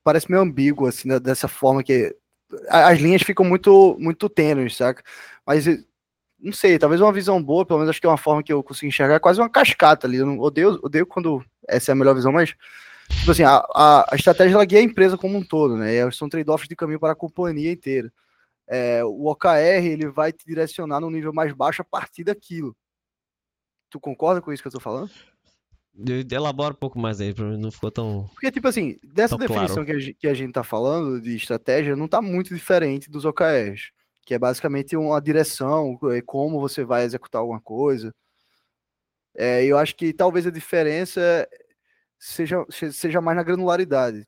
parece meio ambíguo, assim, né, dessa forma que. As linhas ficam muito, muito tênues, saca? Mas não sei, talvez uma visão boa, pelo menos acho que é uma forma que eu consigo enxergar, é quase uma cascata ali. Eu não, odeio, odeio quando essa é a melhor visão, mas tipo assim, a, a, a estratégia ela guia a empresa como um todo, né? E são trade-offs de caminho para a companhia inteira é, o OKR ele vai te direcionar num nível mais baixo a partir daquilo. Tu concorda com isso que eu tô falando? Elabora um pouco mais aí, pra mim não ficou tão. Porque, tipo assim, dessa definição claro. que, a gente, que a gente tá falando de estratégia, não tá muito diferente dos OKRs, que é basicamente uma direção, é, como você vai executar alguma coisa. É, eu acho que talvez a diferença seja, seja mais na granularidade.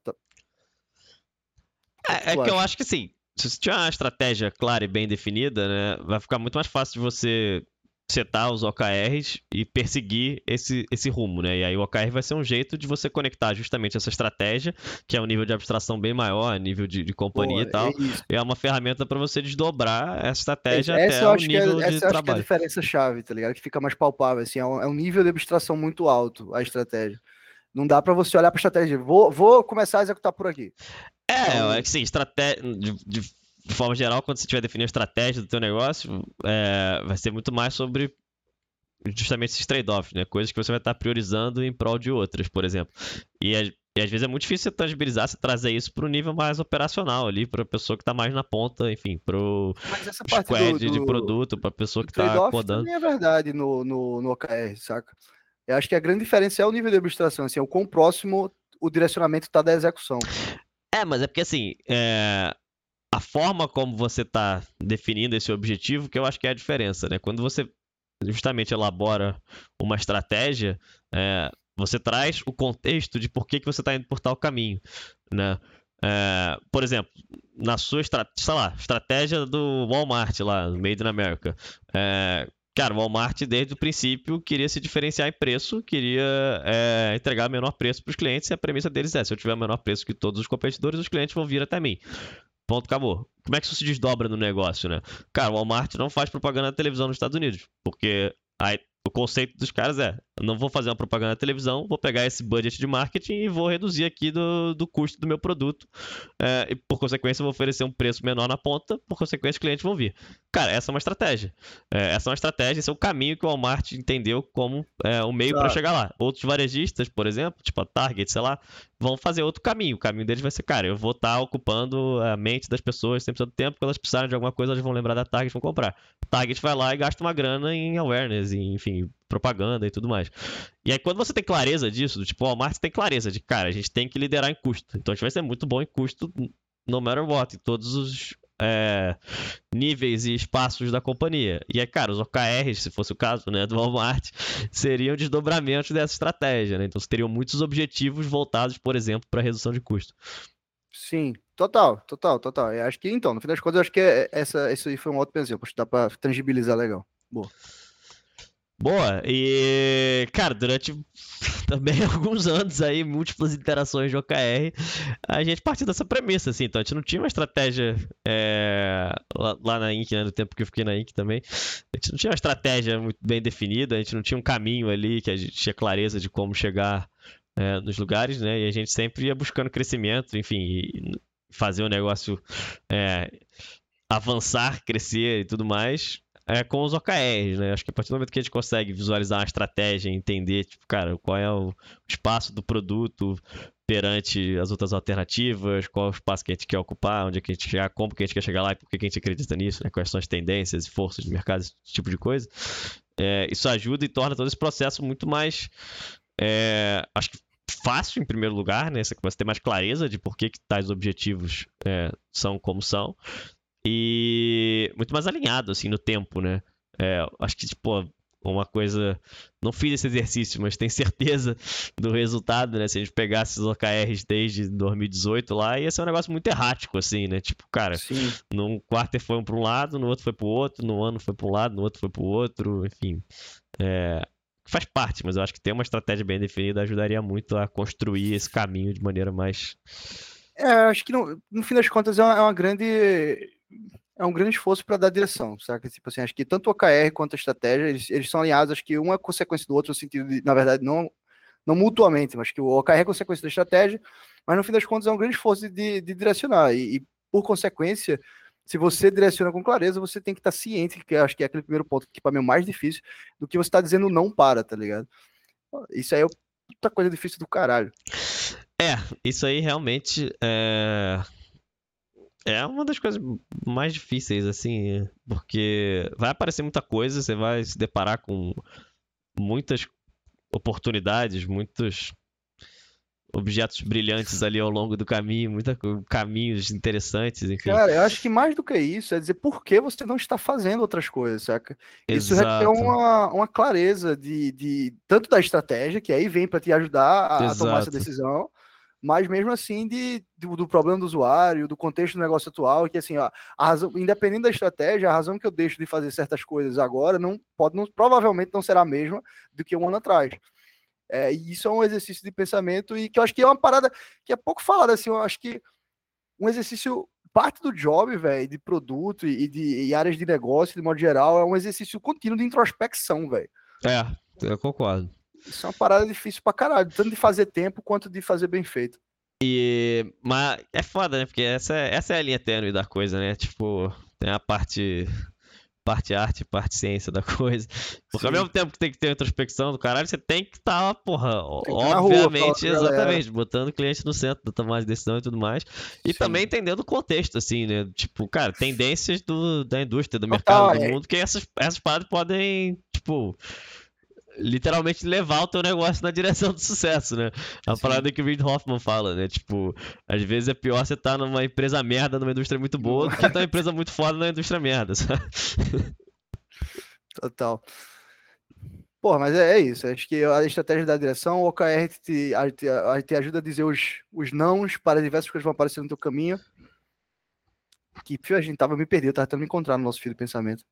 É, é que eu acho que sim se você tiver uma estratégia clara e bem definida, né, vai ficar muito mais fácil de você setar os OKRs e perseguir esse, esse rumo, né? E aí o OKR vai ser um jeito de você conectar justamente essa estratégia, que é um nível de abstração bem maior, nível de, de companhia Pô, e tal. É, é uma ferramenta para você desdobrar essa estratégia essa até o é, nível é, de trabalho. Essa é a diferença chave, tá ligado? Que fica mais palpável, assim, é um, é um nível de abstração muito alto a estratégia. Não dá para você olhar para estratégia. Vou, vou começar a executar por aqui. É, então... é que sim, estratégia. De, de, de, forma geral, quando você estiver definindo a estratégia do teu negócio, é, vai ser muito mais sobre justamente esses trade-offs, né? Coisas que você vai estar priorizando em prol de outras, por exemplo. E, e às vezes é muito difícil você tangibilizar, você trazer isso para o nível mais operacional ali, para a pessoa que está mais na ponta, enfim, para o squad do, do, de produto, para a pessoa que está codando. Também é verdade no, no, no OKR, saca? Eu acho que a grande diferença é o nível de abstração, assim, é o quão próximo o direcionamento está da execução. É, mas é porque assim, é... a forma como você está definindo esse objetivo que eu acho que é a diferença, né? Quando você justamente elabora uma estratégia, é... você traz o contexto de por que, que você está indo por tal caminho, né? É... por exemplo, na sua estratégia, sei lá, estratégia do Walmart lá, Made in America. É, Cara, o Walmart, desde o princípio, queria se diferenciar em preço, queria é, entregar menor preço para os clientes, e a premissa deles é: se eu tiver menor preço que todos os competidores, os clientes vão vir até mim. Ponto, acabou. Como é que isso se desdobra no negócio, né? Cara, o Walmart não faz propaganda na televisão nos Estados Unidos, porque a, o conceito dos caras é: não vou fazer uma propaganda na televisão, vou pegar esse budget de marketing e vou reduzir aqui do, do custo do meu produto. É, e por consequência, vou oferecer um preço menor na ponta, por consequência, os clientes vão vir. Cara, essa é uma estratégia. É, essa é uma estratégia, esse é o caminho que o Walmart entendeu como é, o meio para chegar lá. Outros varejistas, por exemplo, tipo a Target, sei lá, vão fazer outro caminho. O caminho deles vai ser, cara, eu vou estar tá ocupando a mente das pessoas sempre todo tempo, quando elas precisarem de alguma coisa, elas vão lembrar da Target e vão comprar. Target vai lá e gasta uma grana em awareness, em, enfim, propaganda e tudo mais. E aí, quando você tem clareza disso, do tipo, o Walmart tem clareza de, cara, a gente tem que liderar em custo. Então a gente vai ser muito bom em custo, no matter what, em todos os é, níveis e espaços da companhia. E aí, cara, os OKRs, se fosse o caso, né, do Walmart, [LAUGHS] seriam desdobramentos dessa estratégia, né? Então, você teriam muitos objetivos voltados, por exemplo, para redução de custo. Sim, total, total, total. Eu acho que, então, no fim das contas, eu acho que é, essa, esse foi um outro exemplo, acho que dá para tangibilizar legal. Boa. Boa, e cara, durante [LAUGHS] também [LAUGHS] alguns anos aí, múltiplas interações de OKR, a gente partiu dessa premissa, assim, então a gente não tinha uma estratégia é, lá, lá, na Inc, né, no tempo que eu fiquei na Inc também, a gente não tinha uma estratégia muito bem definida, a gente não tinha um caminho ali que a gente tinha clareza de como chegar é, nos lugares, né, e a gente sempre ia buscando crescimento, enfim, fazer o negócio é, avançar, crescer e tudo mais, é, com os OKRs, né? Acho que a partir do momento que a gente consegue visualizar uma estratégia, entender, tipo, cara, qual é o espaço do produto perante as outras alternativas, qual é o espaço que a gente quer ocupar, onde é que a gente quer chegar, como que a gente quer chegar lá e por que a gente acredita nisso, né? Quais são as tendências e forças de mercado, esse tipo de coisa. É, isso ajuda e torna todo esse processo muito mais, é, acho que fácil em primeiro lugar, né? Você começa a ter mais clareza de por que, que tais objetivos é, são como são e muito mais alinhado, assim, no tempo, né? É, acho que, tipo, uma coisa. Não fiz esse exercício, mas tenho certeza do resultado, né? Se a gente pegasse os OKRs desde 2018 lá, ia ser um negócio muito errático, assim, né? Tipo, cara, Sim. num quarto foi um para um lado, no outro foi para o outro, no ano foi para um lado, no outro foi para o outro, enfim. É, faz parte, mas eu acho que ter uma estratégia bem definida ajudaria muito a construir esse caminho de maneira mais. É, acho que no, no fim das contas é uma, é uma grande é um grande esforço para dar direção, sabe? Tipo assim, acho que tanto o OKR quanto a estratégia, eles, eles são alinhados, acho que uma é consequência do outro, no sentido de, na verdade, não, não mutuamente, mas que o OKR é consequência da estratégia, mas no fim das contas é um grande esforço de, de direcionar, e, e, por consequência, se você direciona com clareza, você tem que estar tá ciente, que acho que é aquele primeiro ponto que para mim é o mais difícil, do que você está dizendo não para, tá ligado? Isso aí é outra coisa difícil do caralho. É, isso aí realmente é é uma das coisas mais difíceis, assim, porque vai aparecer muita coisa, você vai se deparar com muitas oportunidades, muitos objetos brilhantes ali ao longo do caminho, muitos caminhos interessantes, enfim. Cara, eu acho que mais do que isso é dizer por que você não está fazendo outras coisas, saca? Isso requer uma, uma clareza de, de tanto da estratégia, que aí vem para te ajudar a Exato. tomar essa decisão, mas mesmo assim de, do, do, problema do usuário, do contexto do negócio atual, que assim, ó, razão, independente da estratégia, a razão que eu deixo de fazer certas coisas agora não pode, não, provavelmente não será a mesma do que um ano atrás. É, e isso é um exercício de pensamento e que eu acho que é uma parada que é pouco falada, assim, eu acho que um exercício, parte do job, velho, de produto e de e áreas de negócio, de modo geral, é um exercício contínuo de introspecção, velho. É, eu concordo. Isso é uma parada difícil pra caralho, tanto de fazer tempo quanto de fazer bem feito. E. Mas é foda, né? Porque essa, é, essa é a linha tênue da coisa, né? Tipo, tem a parte. Parte arte, parte ciência da coisa. Porque Sim. ao mesmo tempo que tem que ter introspecção do caralho, você tem que estar, tá, porra, obviamente, rua, exatamente, botando o cliente no centro da tomada de decisão e tudo mais. E Sim. também entendendo o contexto, assim, né? Tipo, cara, tendências do, da indústria, do mercado, do é. mundo, que essas, essas paradas podem, tipo literalmente levar o teu negócio na direção do sucesso, né? A Sim. parada que o Reid Hoffman fala, né? Tipo, às vezes é pior você estar tá numa empresa merda numa indústria muito boa do que estar tá numa empresa muito foda numa indústria merda, sabe? Total. Pô, mas é, é, isso. Acho que a estratégia da direção, o OKR te, te, te ajuda a dizer os, os nãos para diversas coisas que vão aparecer no teu caminho. Que, fio, a gente tava me perdendo, tava tentando me encontrar no nosso fio de pensamento.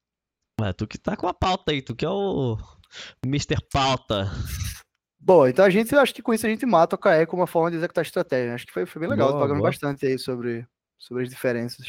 Tu que tá com a pauta aí, tu que é o Mr. Pauta. Bom, então a gente, eu acho que com isso a gente mata o KE como uma forma de executar estratégia. Acho que foi, foi bem legal, boa, pagando bastante aí sobre, sobre as diferenças.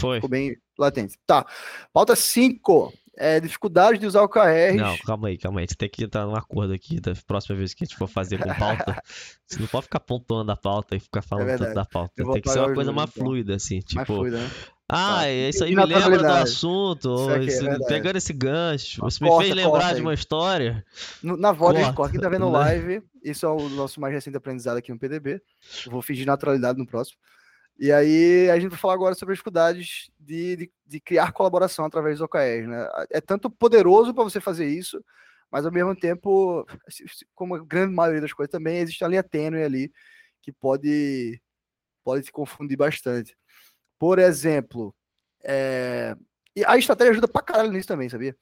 Foi. Ficou bem latente. Tá. Pauta 5. É, dificuldade de usar o KR. Não, calma aí, calma aí. Você tem que entrar num acordo aqui da próxima vez que a gente for fazer com pauta. [LAUGHS] você não pode ficar pontuando a pauta e ficar falando É tanto da pauta. Tem que ser uma coisa mais então. fluida, assim. Mais Tipo, fluida, né? Ah, Tá. isso aí me lembra do assunto. Isso aqui é isso- pegando esse gancho. Você me fez lembrar de aí. uma história. No- Na voz Corta, de corta. Quem tá vendo né? live, isso é o nosso mais recente aprendizado aqui no PDB. Eu vou fingir naturalidade no próximo. E aí a gente vai falar agora sobre as dificuldades de, de, de criar colaboração através do OKR. Né? É tanto poderoso para você fazer isso, mas ao mesmo tempo, se- se- como a grande maioria das coisas também, existe uma linha tênue ali que pode, pode te confundir bastante. Por exemplo, é, e a estratégia ajuda pra caralho nisso também, sabia?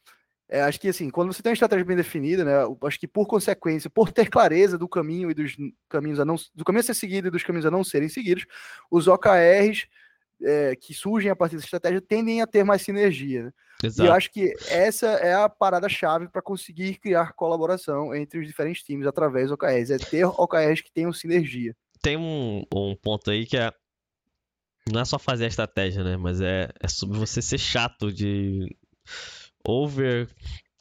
É, acho que assim, quando você tem uma estratégia bem definida, né? Acho que por consequência, por ter clareza do caminho e dos caminhos a não do caminho a ser seguido e dos caminhos a não serem seguidos, os OKRs é, que surgem a partir dessa estratégia tendem a ter mais sinergia. Né? E eu acho que essa é a parada-chave para conseguir criar colaboração entre os diferentes times através do OKRs. É ter OKRs que tenham sinergia. Tem um, um ponto aí que é. Não é só fazer a estratégia, né? Mas é, é sobre você ser chato de over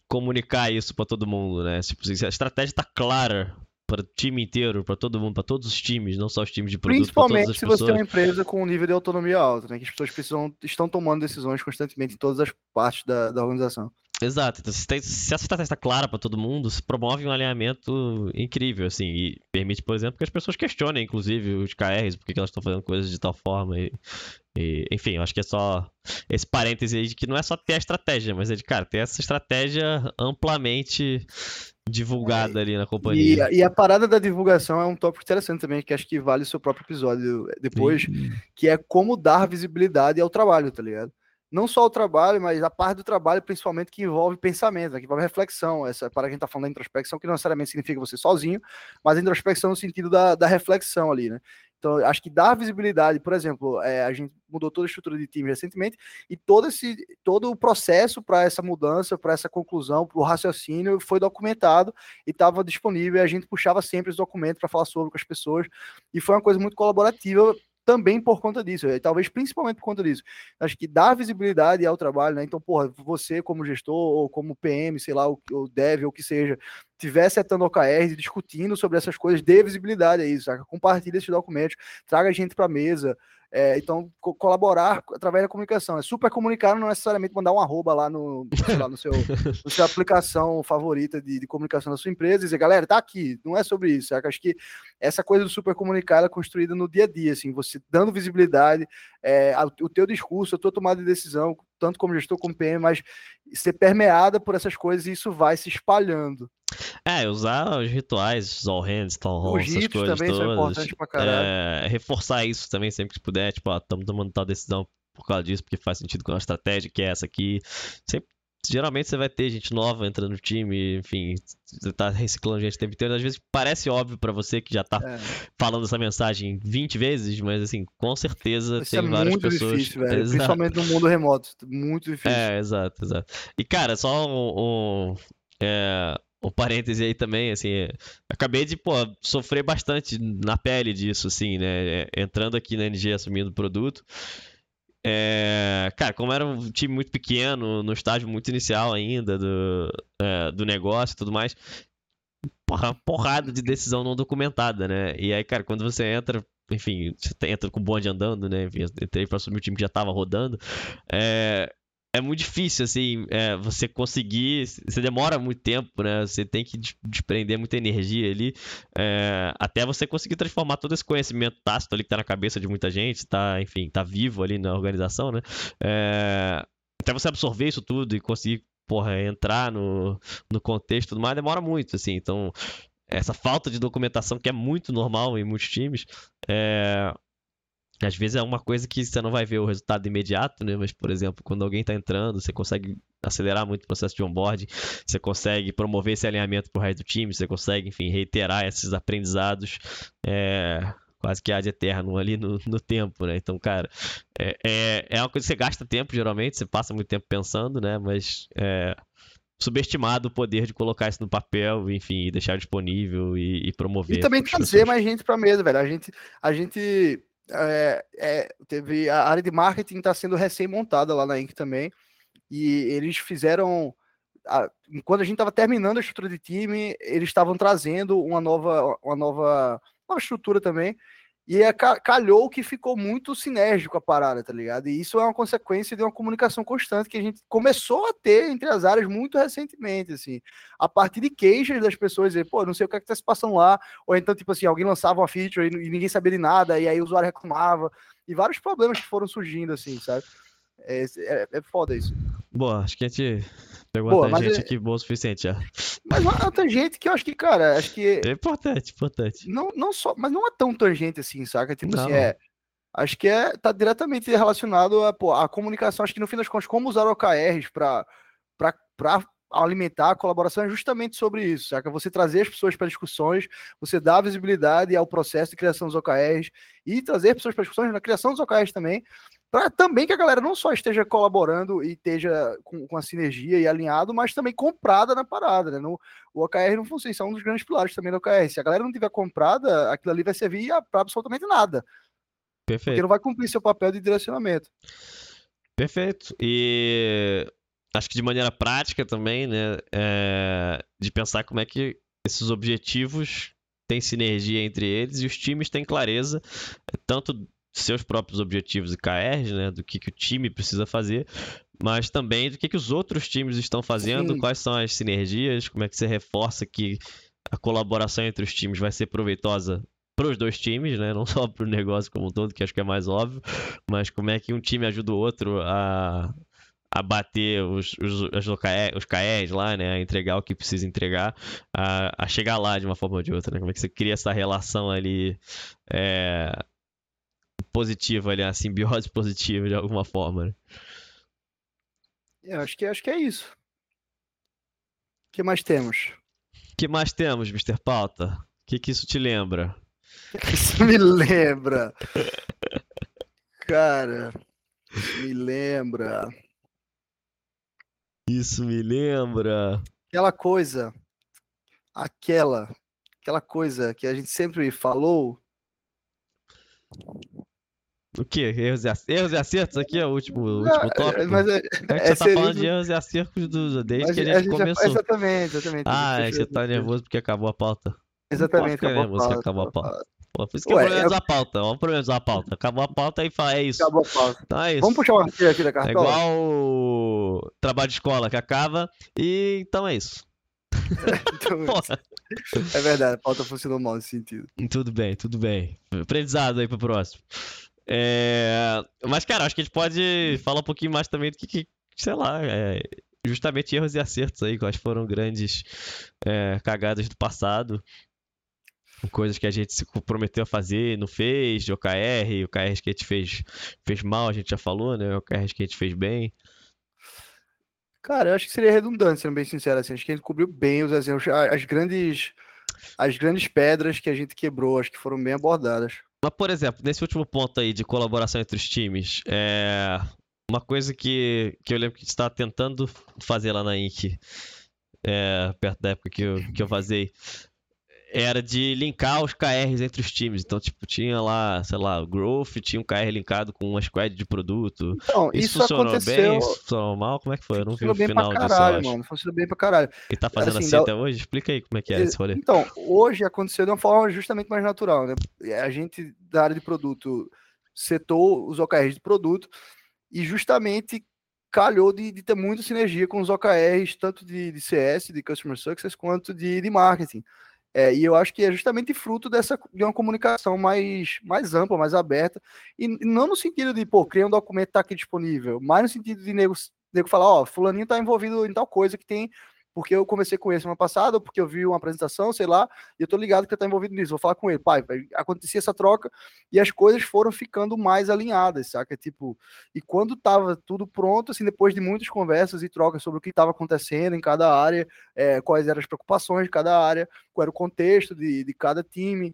comunicar isso pra todo mundo, né? Tipo, se a estratégia tá clara para o time inteiro, pra todo mundo, pra todos os times, não só os times de produto, Principalmente se você é pessoas. uma empresa com um nível de autonomia alto, né? Que as pessoas precisam, estão tomando decisões constantemente em todas as partes da, da organização. Exato. Então, se, tem- se essa estratégia está clara para todo mundo, se promove um alinhamento incrível, assim, e permite, por exemplo, que as pessoas questionem, inclusive, os KRs, por que que elas estão fazendo coisas de tal forma. E, e, enfim, eu acho que é só esse parêntese aí de que não é só ter a estratégia, mas é de, cara, ter essa estratégia amplamente divulgada ali na E, companhia. a- e a parada da divulgação é um tópico interessante também, que acho que vale o seu próprio episódio depois, que é como dar visibilidade ao trabalho, tá ligado? Não só o trabalho, mas a parte do trabalho, principalmente, que envolve pensamento, né, que envolve reflexão. Essa para quem está falando da introspecção, que não necessariamente significa você sozinho, mas a introspecção no sentido da, da reflexão ali, né? Então, acho que dar visibilidade, por exemplo, é, a gente mudou toda a estrutura de time recentemente e todo esse todo o processo para essa mudança, para essa conclusão, para o raciocínio foi documentado e estava disponível. E a gente puxava sempre os documentos para falar sobre com as pessoas e foi uma coisa muito colaborativa também por conta disso, e talvez principalmente por conta disso. Acho que dá visibilidade ao trabalho, né? Então, porra, você como gestor ou como PM, sei lá, ou, dev, ou o que seja, tiver setando OKRs e discutindo sobre essas coisas, dê visibilidade a isso, saca? Compartilhe esses documentos, traga gente para a mesa. É, então, co- colaborar através da comunicação. É super comunicar, não necessariamente mandar um arroba lá no, lá, no seu, no sua aplicação favorita de, de comunicação da sua empresa e dizer, galera, tá aqui, não é sobre isso. Acho que essa coisa do super comunicar ela é construída no dia a dia, assim, você dando visibilidade, é, a- o teu discurso, a tua tomada de decisão, tanto como gestor como PM, mas ser permeada por essas coisas e isso vai se espalhando. É, usar os rituais, os all hands, town Os essas coisas também são todas. importantes pra caralho. É, reforçar isso também sempre que puder, tipo, ó, estamos tomando tal decisão por causa disso, porque faz sentido com a estratégia que é essa aqui. Sempre, geralmente você vai ter gente nova entrando no time, enfim, você tá reciclando gente o tempo inteiro. Às vezes parece óbvio pra você que já tá É, falando essa mensagem 20 vezes, mas assim, com certeza isso tem é várias muito pessoas. difícil, velho. Exato. Principalmente no mundo remoto. Muito difícil. É, exato, exato. E, cara, só um, um, é, um parêntese aí também, assim, é, acabei de, pô, sofrer bastante na pele disso, assim, né, é, entrando aqui na NG assumindo o produto, é, cara, como era um time muito pequeno, no estágio muito inicial ainda do, é, do negócio e tudo mais, uma porrada de decisão não documentada, né, e aí, cara, quando você entra enfim, você entra com o bonde andando, né? Enfim, entrei pra assumir o time que já tava rodando. É, é muito difícil, assim, é, você conseguir. Você demora muito tempo, né? Você tem que des- desprender muita energia ali. é, até você conseguir transformar todo esse conhecimento tácito ali que tá na cabeça de muita gente, tá, enfim, tá vivo ali na organização, né? É, até você absorver isso tudo e conseguir, porra, entrar no, no contexto e tudo mais, demora muito, assim. Então, essa falta de documentação que é muito normal em muitos times, é, às vezes é uma coisa que você não vai ver o resultado imediato, né? Mas, por exemplo, quando alguém está entrando, você consegue acelerar muito o processo de onboarding, você consegue promover esse alinhamento para o resto do time, você consegue, enfim, reiterar esses aprendizados é, quase que ad eterno ali no, no tempo, né? Então, cara, é, é, é uma coisa que você gasta tempo, geralmente, você passa muito tempo pensando, né? Mas é, subestimado o poder de colocar isso no papel, enfim, e deixar disponível e, e promover. E também trazer mais gente pra mesa, velho. A gente, a gente é, é, teve a área de marketing está sendo recém-montada lá na Inc também. E eles fizeram. A, quando a gente estava terminando a estrutura de time, eles estavam trazendo uma nova, uma nova, nova estrutura também. E é, calhou que ficou muito sinérgico a parada, tá ligado? E isso é uma consequência de uma comunicação constante que a gente começou a ter entre as áreas muito recentemente, assim. A partir de queixas das pessoas, dizer, pô, não sei o que, é que tá se passando lá. Ou então, tipo assim, alguém lançava uma feature e ninguém sabia de nada, e aí o usuário reclamava. E vários problemas que foram surgindo, assim, sabe? É, é, é foda isso. Boa, acho que a gente pegou boa, a tangente é... aqui boa o suficiente já. Mas uma tangente que eu acho que, cara, acho que. É importante, importante. Não, não só, mas não é tão tangente assim, saca? Tipo assim, não. assim, é. Acho que é, tá diretamente relacionado a, pô, a comunicação. Acho que no fim das contas, como usar OKRs para alimentar a colaboração é justamente sobre isso, saca? Você trazer as pessoas para discussões, você dar visibilidade ao processo de criação dos OKRs e trazer pessoas para discussões na criação dos OKRs também, para também que a galera não só esteja colaborando e esteja com, com a sinergia e alinhado, mas também comprada na parada, né? No, o OKR não funciona, isso é um dos grandes pilares também do OKR. Se a galera não tiver comprada, aquilo ali vai servir para absolutamente nada. Perfeito. Porque não vai cumprir seu papel de direcionamento. Perfeito. E acho que de maneira prática também, né? É, de pensar como é que esses objetivos têm sinergia entre eles e os times têm clareza, tanto seus próprios objetivos e KRs, né, do que, que o time precisa fazer, mas também do que, que os outros times estão fazendo, Sim. quais são as sinergias, como é que você reforça que a colaboração entre os times vai ser proveitosa para os dois times, né, não [LAUGHS] só para o negócio como um todo, que acho que é mais óbvio, mas como é que um time ajuda o outro a, a bater os, os, os, os KRs lá, né? A entregar o que precisa entregar, a, a chegar lá de uma forma ou de outra, né? Como é que você cria essa relação ali é, positiva ali, a simbiose [LAUGHS] positiva de alguma forma. Né? Eu acho que, acho que é isso. O que mais temos? O que mais temos, Mr. Pauta? O que, que isso te lembra? [LAUGHS] Isso me lembra. Cara, me lembra. Isso me lembra. Aquela coisa, aquela, aquela coisa que a gente sempre falou o que? Erros e, erros e acertos aqui é o último, o último tópico? Mas é, é que você tá falando de erros e acertos do, desde mas que a gente, a gente começou. exatamente, exatamente. Ah, é que você tá nervoso porque acabou a pauta. Exatamente, acabou nervoso a pauta. acabou a pauta. Pô, por isso que Ué, é o problema eu... da pauta. Vamos problema da pauta. Acabou a pauta e fala, é isso. Acabou a pauta. Então é isso. Vamos puxar uma artigo aqui da cartola? É igual o trabalho de escola que acaba e então é isso. [LAUGHS] então, é verdade, a pauta funcionou mal nesse sentido. Tudo bem, tudo bem. Aprendizado aí pro próximo. É... Mas, cara, acho que a gente pode falar um pouquinho mais também do que, que sei lá, é... justamente erros e acertos aí, quais foram grandes é, cagadas do passado. Coisas que a gente se comprometeu a fazer, não fez, OKR, OKR que a gente fez, fez mal, a gente já falou, né? OKR que a gente fez bem. Cara, eu acho que seria redundante, sendo bem sincero, assim. Acho que gente cobriu bem os exemplos, as grandes, as grandes pedras que a gente quebrou, acho que foram bem abordadas. Mas, por exemplo, nesse último ponto aí de colaboração entre os times, é uma coisa que, que eu lembro que estava tentando fazer lá na Inc. É, perto da época que eu, que eu vazei, era de linkar os KRs entre os times. Então, tipo, tinha lá, sei lá, Growth, tinha um KR linkado com uma squad de produto. Então, isso, isso funcionou aconteceu... bem? funcionou mal? Como é que foi? Eu não funcionou vi o final pra caralho, disso, mano. Funcionou bem pra caralho. E tá fazendo assim, assim da... até hoje? Explica aí como é que é esse rolê. Então, hoje aconteceu de uma forma justamente mais natural, né? A gente, da área de produto, setou os OKRs de produto e justamente calhou de, de ter muita sinergia com os OKRs, tanto de, de CS, de Customer Success, quanto de, de marketing. É, e eu acho que é justamente fruto dessa de uma comunicação mais, mais ampla, mais aberta, e não no sentido de, pô, criar um documento tá aqui disponível, mas no sentido de nego, nego falar, ó, fulaninho tá envolvido em tal coisa que tem porque eu comecei com ele semana passada, ou porque eu vi uma apresentação, sei lá, e eu tô ligado que ele tá envolvido nisso. Vou falar com ele, pai, acontecia essa troca e as coisas foram ficando mais alinhadas, saca? Tipo, e quando tava tudo pronto, assim, depois de muitas conversas e trocas sobre o que estava acontecendo em cada área, é, quais eram as preocupações de cada área, qual era o contexto de, de cada time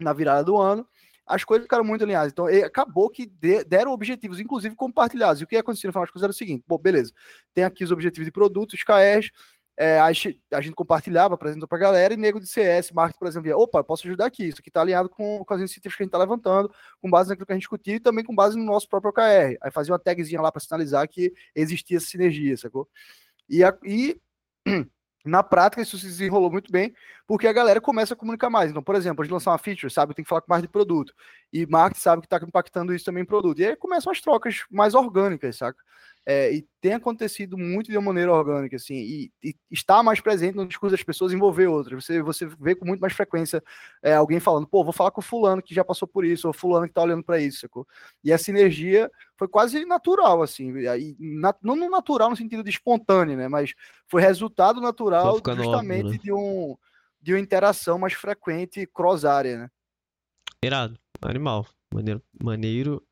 na virada do ano, as coisas ficaram muito alinhadas. Então, acabou que deram objetivos, inclusive compartilhados. E o que aconteceu no final das coisas era o seguinte: bom, beleza, tem aqui os objetivos de produtos, KRs, é, a, gente, a, gente, compartilhava, apresentou pra galera, e nego de CS, marketing, por exemplo, via, opa, posso ajudar aqui, isso aqui tá alinhado com, com as iniciativas que a gente tá levantando, com base naquilo que a gente discutiu e também com base no nosso próprio OKR. Aí fazia uma tagzinha lá para sinalizar que existia essa sinergia, sacou? E, a, e [CLEARS THROAT] na prática isso se desenrolou muito bem, porque a galera começa a comunicar mais. Então, por exemplo, a gente lançar uma feature, sabe, tem que falar mais de produto. E marketing sabe que está impactando isso também em produto. E aí começam as trocas mais orgânicas, saca? É, e tem acontecido muito de uma maneira orgânica, assim, e, e está mais presente no discurso das pessoas envolver outras. Você, você vê com muito mais frequência é, alguém falando, pô, vou falar com fulano que já passou por isso, ou fulano que está olhando para isso, sacou? E a sinergia foi quase natural, assim, e, na, não natural no sentido de espontâneo, né, mas foi resultado natural justamente óbvio, né? de, um, de uma interação mais frequente cross-área, né? Irado, animal, maneiro, maneiro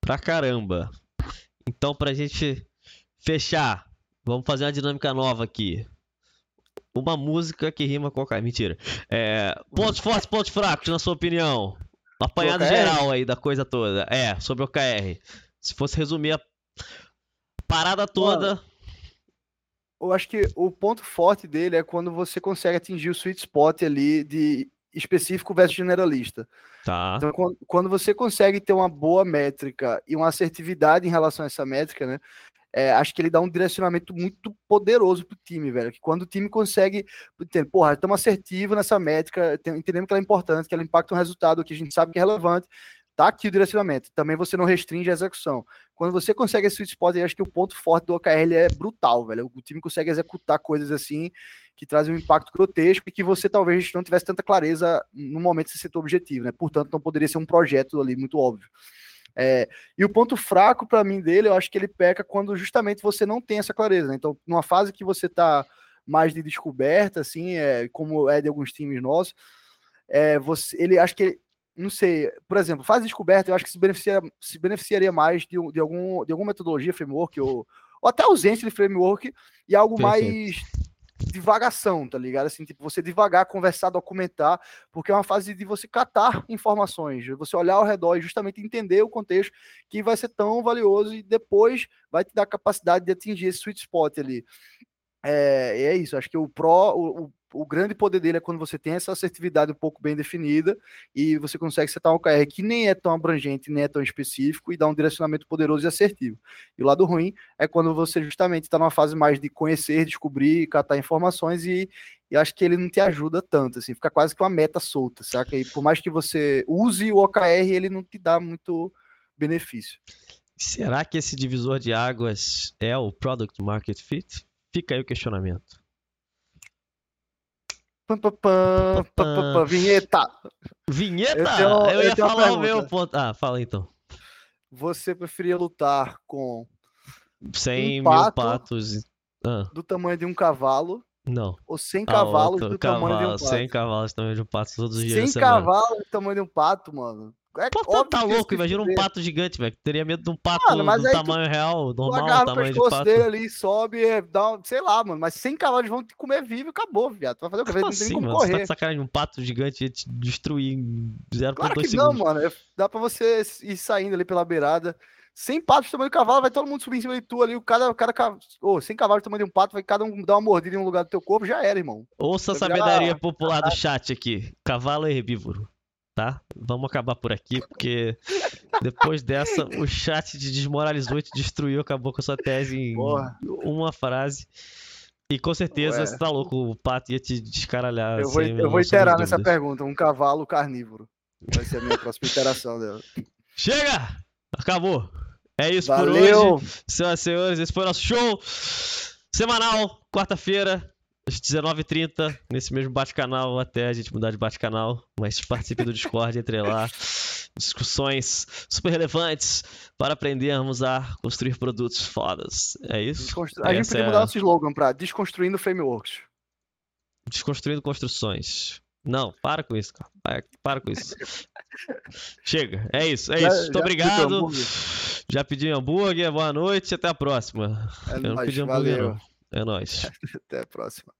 pra caramba. Então, pra gente fechar, vamos fazer uma dinâmica nova aqui. Uma música que rima com a Mentira. É, pontos fortes, pontos fracos, na sua opinião. Apanhado geral aí da coisa toda. É, sobre o KR. Se fosse resumir a parada toda. Mano, eu acho que o ponto forte dele é quando você consegue atingir o sweet spot ali de específico versus generalista. Tá. Então, quando você consegue ter uma boa métrica e uma assertividade em relação a essa métrica, né? É, acho que ele dá um direcionamento muito poderoso pro time, velho. Que quando o time consegue, entender, porra, estamos assertivos nessa métrica, entendemos que ela é importante, que ela impacta um resultado que a gente sabe que é relevante, tá aqui o direcionamento. Também você não restringe a execução. Quando você consegue esse sweet spot, eu acho que o ponto forte do OKR é brutal, velho. O time consegue executar coisas assim que trazem um impacto grotesco e que você talvez não tivesse tanta clareza no momento de ser objetivo, né? Portanto, não poderia ser um projeto ali muito óbvio. É, e o ponto fraco para mim dele, eu acho que ele peca quando justamente você não tem essa clareza. Né? Então, numa fase que você está mais de descoberta, assim, é, como é de alguns times nossos, é, você, ele acho que não sei, por exemplo, fase de descoberta, eu acho que se, beneficia, se beneficiaria mais de, de, algum, de alguma metodologia, framework, ou, ou até ausência de framework e algo Perfeito. mais divagação, tá ligado? Assim, tipo, você devagar, conversar, documentar, porque é uma fase de você catar informações, você olhar ao redor e justamente entender o contexto que vai ser tão valioso e depois vai te dar a capacidade de atingir esse sweet spot ali. É, é isso, acho que o pró, o, o grande poder dele é quando você tem essa assertividade um pouco bem definida e você consegue setar um OKR que nem é tão abrangente, nem é tão específico e dá um direcionamento poderoso e assertivo. E o lado ruim é quando você justamente está numa fase mais de conhecer, descobrir, catar informações e, e acho que ele não te ajuda tanto, assim, fica quase que uma meta solta, saca? E por mais que você use o OKR, ele não te dá muito benefício. Será que esse divisor de águas é o Product Market Fit? Fica aí o questionamento. Pam, pam, pam, pam, vinheta. Vinheta? Eu, tenho, eu ia eu falar o meu ponto. Ah, fala então. Você preferia lutar com 100 um pato mil patos ah. do tamanho de um cavalo? Não. Ou 100 ah, cavalos do cavalo, tamanho de um pato? 100 cavalos do tamanho de um pato todos os dias. 100 cavalos do tamanho de um pato, mano. É Pô, tá louco, imagina um pato gigante, velho. Teria medo de um pato mano, do tamanho tu, real, normal, tu tamanho de pato. dele ali, sobe, é, dá, sei lá, mano. Mas 100 cavalos vão te comer vivo e acabou, viado. Tu vai fazer o que? Não assim, tem como mano, correr. Você tá de sacanagem, um pato gigante ia te destruir em 0.2 claro segundos. Não, mano. É, dá pra você ir saindo ali pela beirada. 100 patos do tamanho do cavalo, vai todo mundo subir em cima de tu ali, o cada, cada oh, 100 cavalos do tamanho de um pato, vai cada um dar uma mordida em um lugar do teu corpo, já era, irmão. Ouça a sabedoria popular do chat aqui. Cavalo é herbívoro tá? Vamos acabar por aqui, porque depois dessa o chat te desmoralizou e te destruiu, acabou com a sua tese em Porra. uma frase. E com certeza Ué. você tá louco, o pato ia te descaralhar. Eu vou, eu vou iterar nessa pergunta: um cavalo carnívoro. Vai ser a minha próxima interação dela. Chega! Acabou! É isso Valeu. por hoje. Senhoras e senhores, esse foi o nosso show semanal, quarta-feira às 19h30, nesse mesmo bate-canal, até a gente mudar de bate-canal. Mas participe do Discord, entre lá. Discussões super relevantes para aprendermos a construir produtos fodas. É isso? A gente podia é... mudar nosso slogan para Desconstruindo Frameworks. Desconstruindo construções. Não, para com isso, cara. Para, para com isso. [LAUGHS] Chega, é isso, é já, isso. Muito obrigado. Já pedi hambúrguer, boa noite, até a próxima. É Eu nóis, não pedi hambúrguer, valeu. não. É nóis. [LAUGHS] Até a próxima.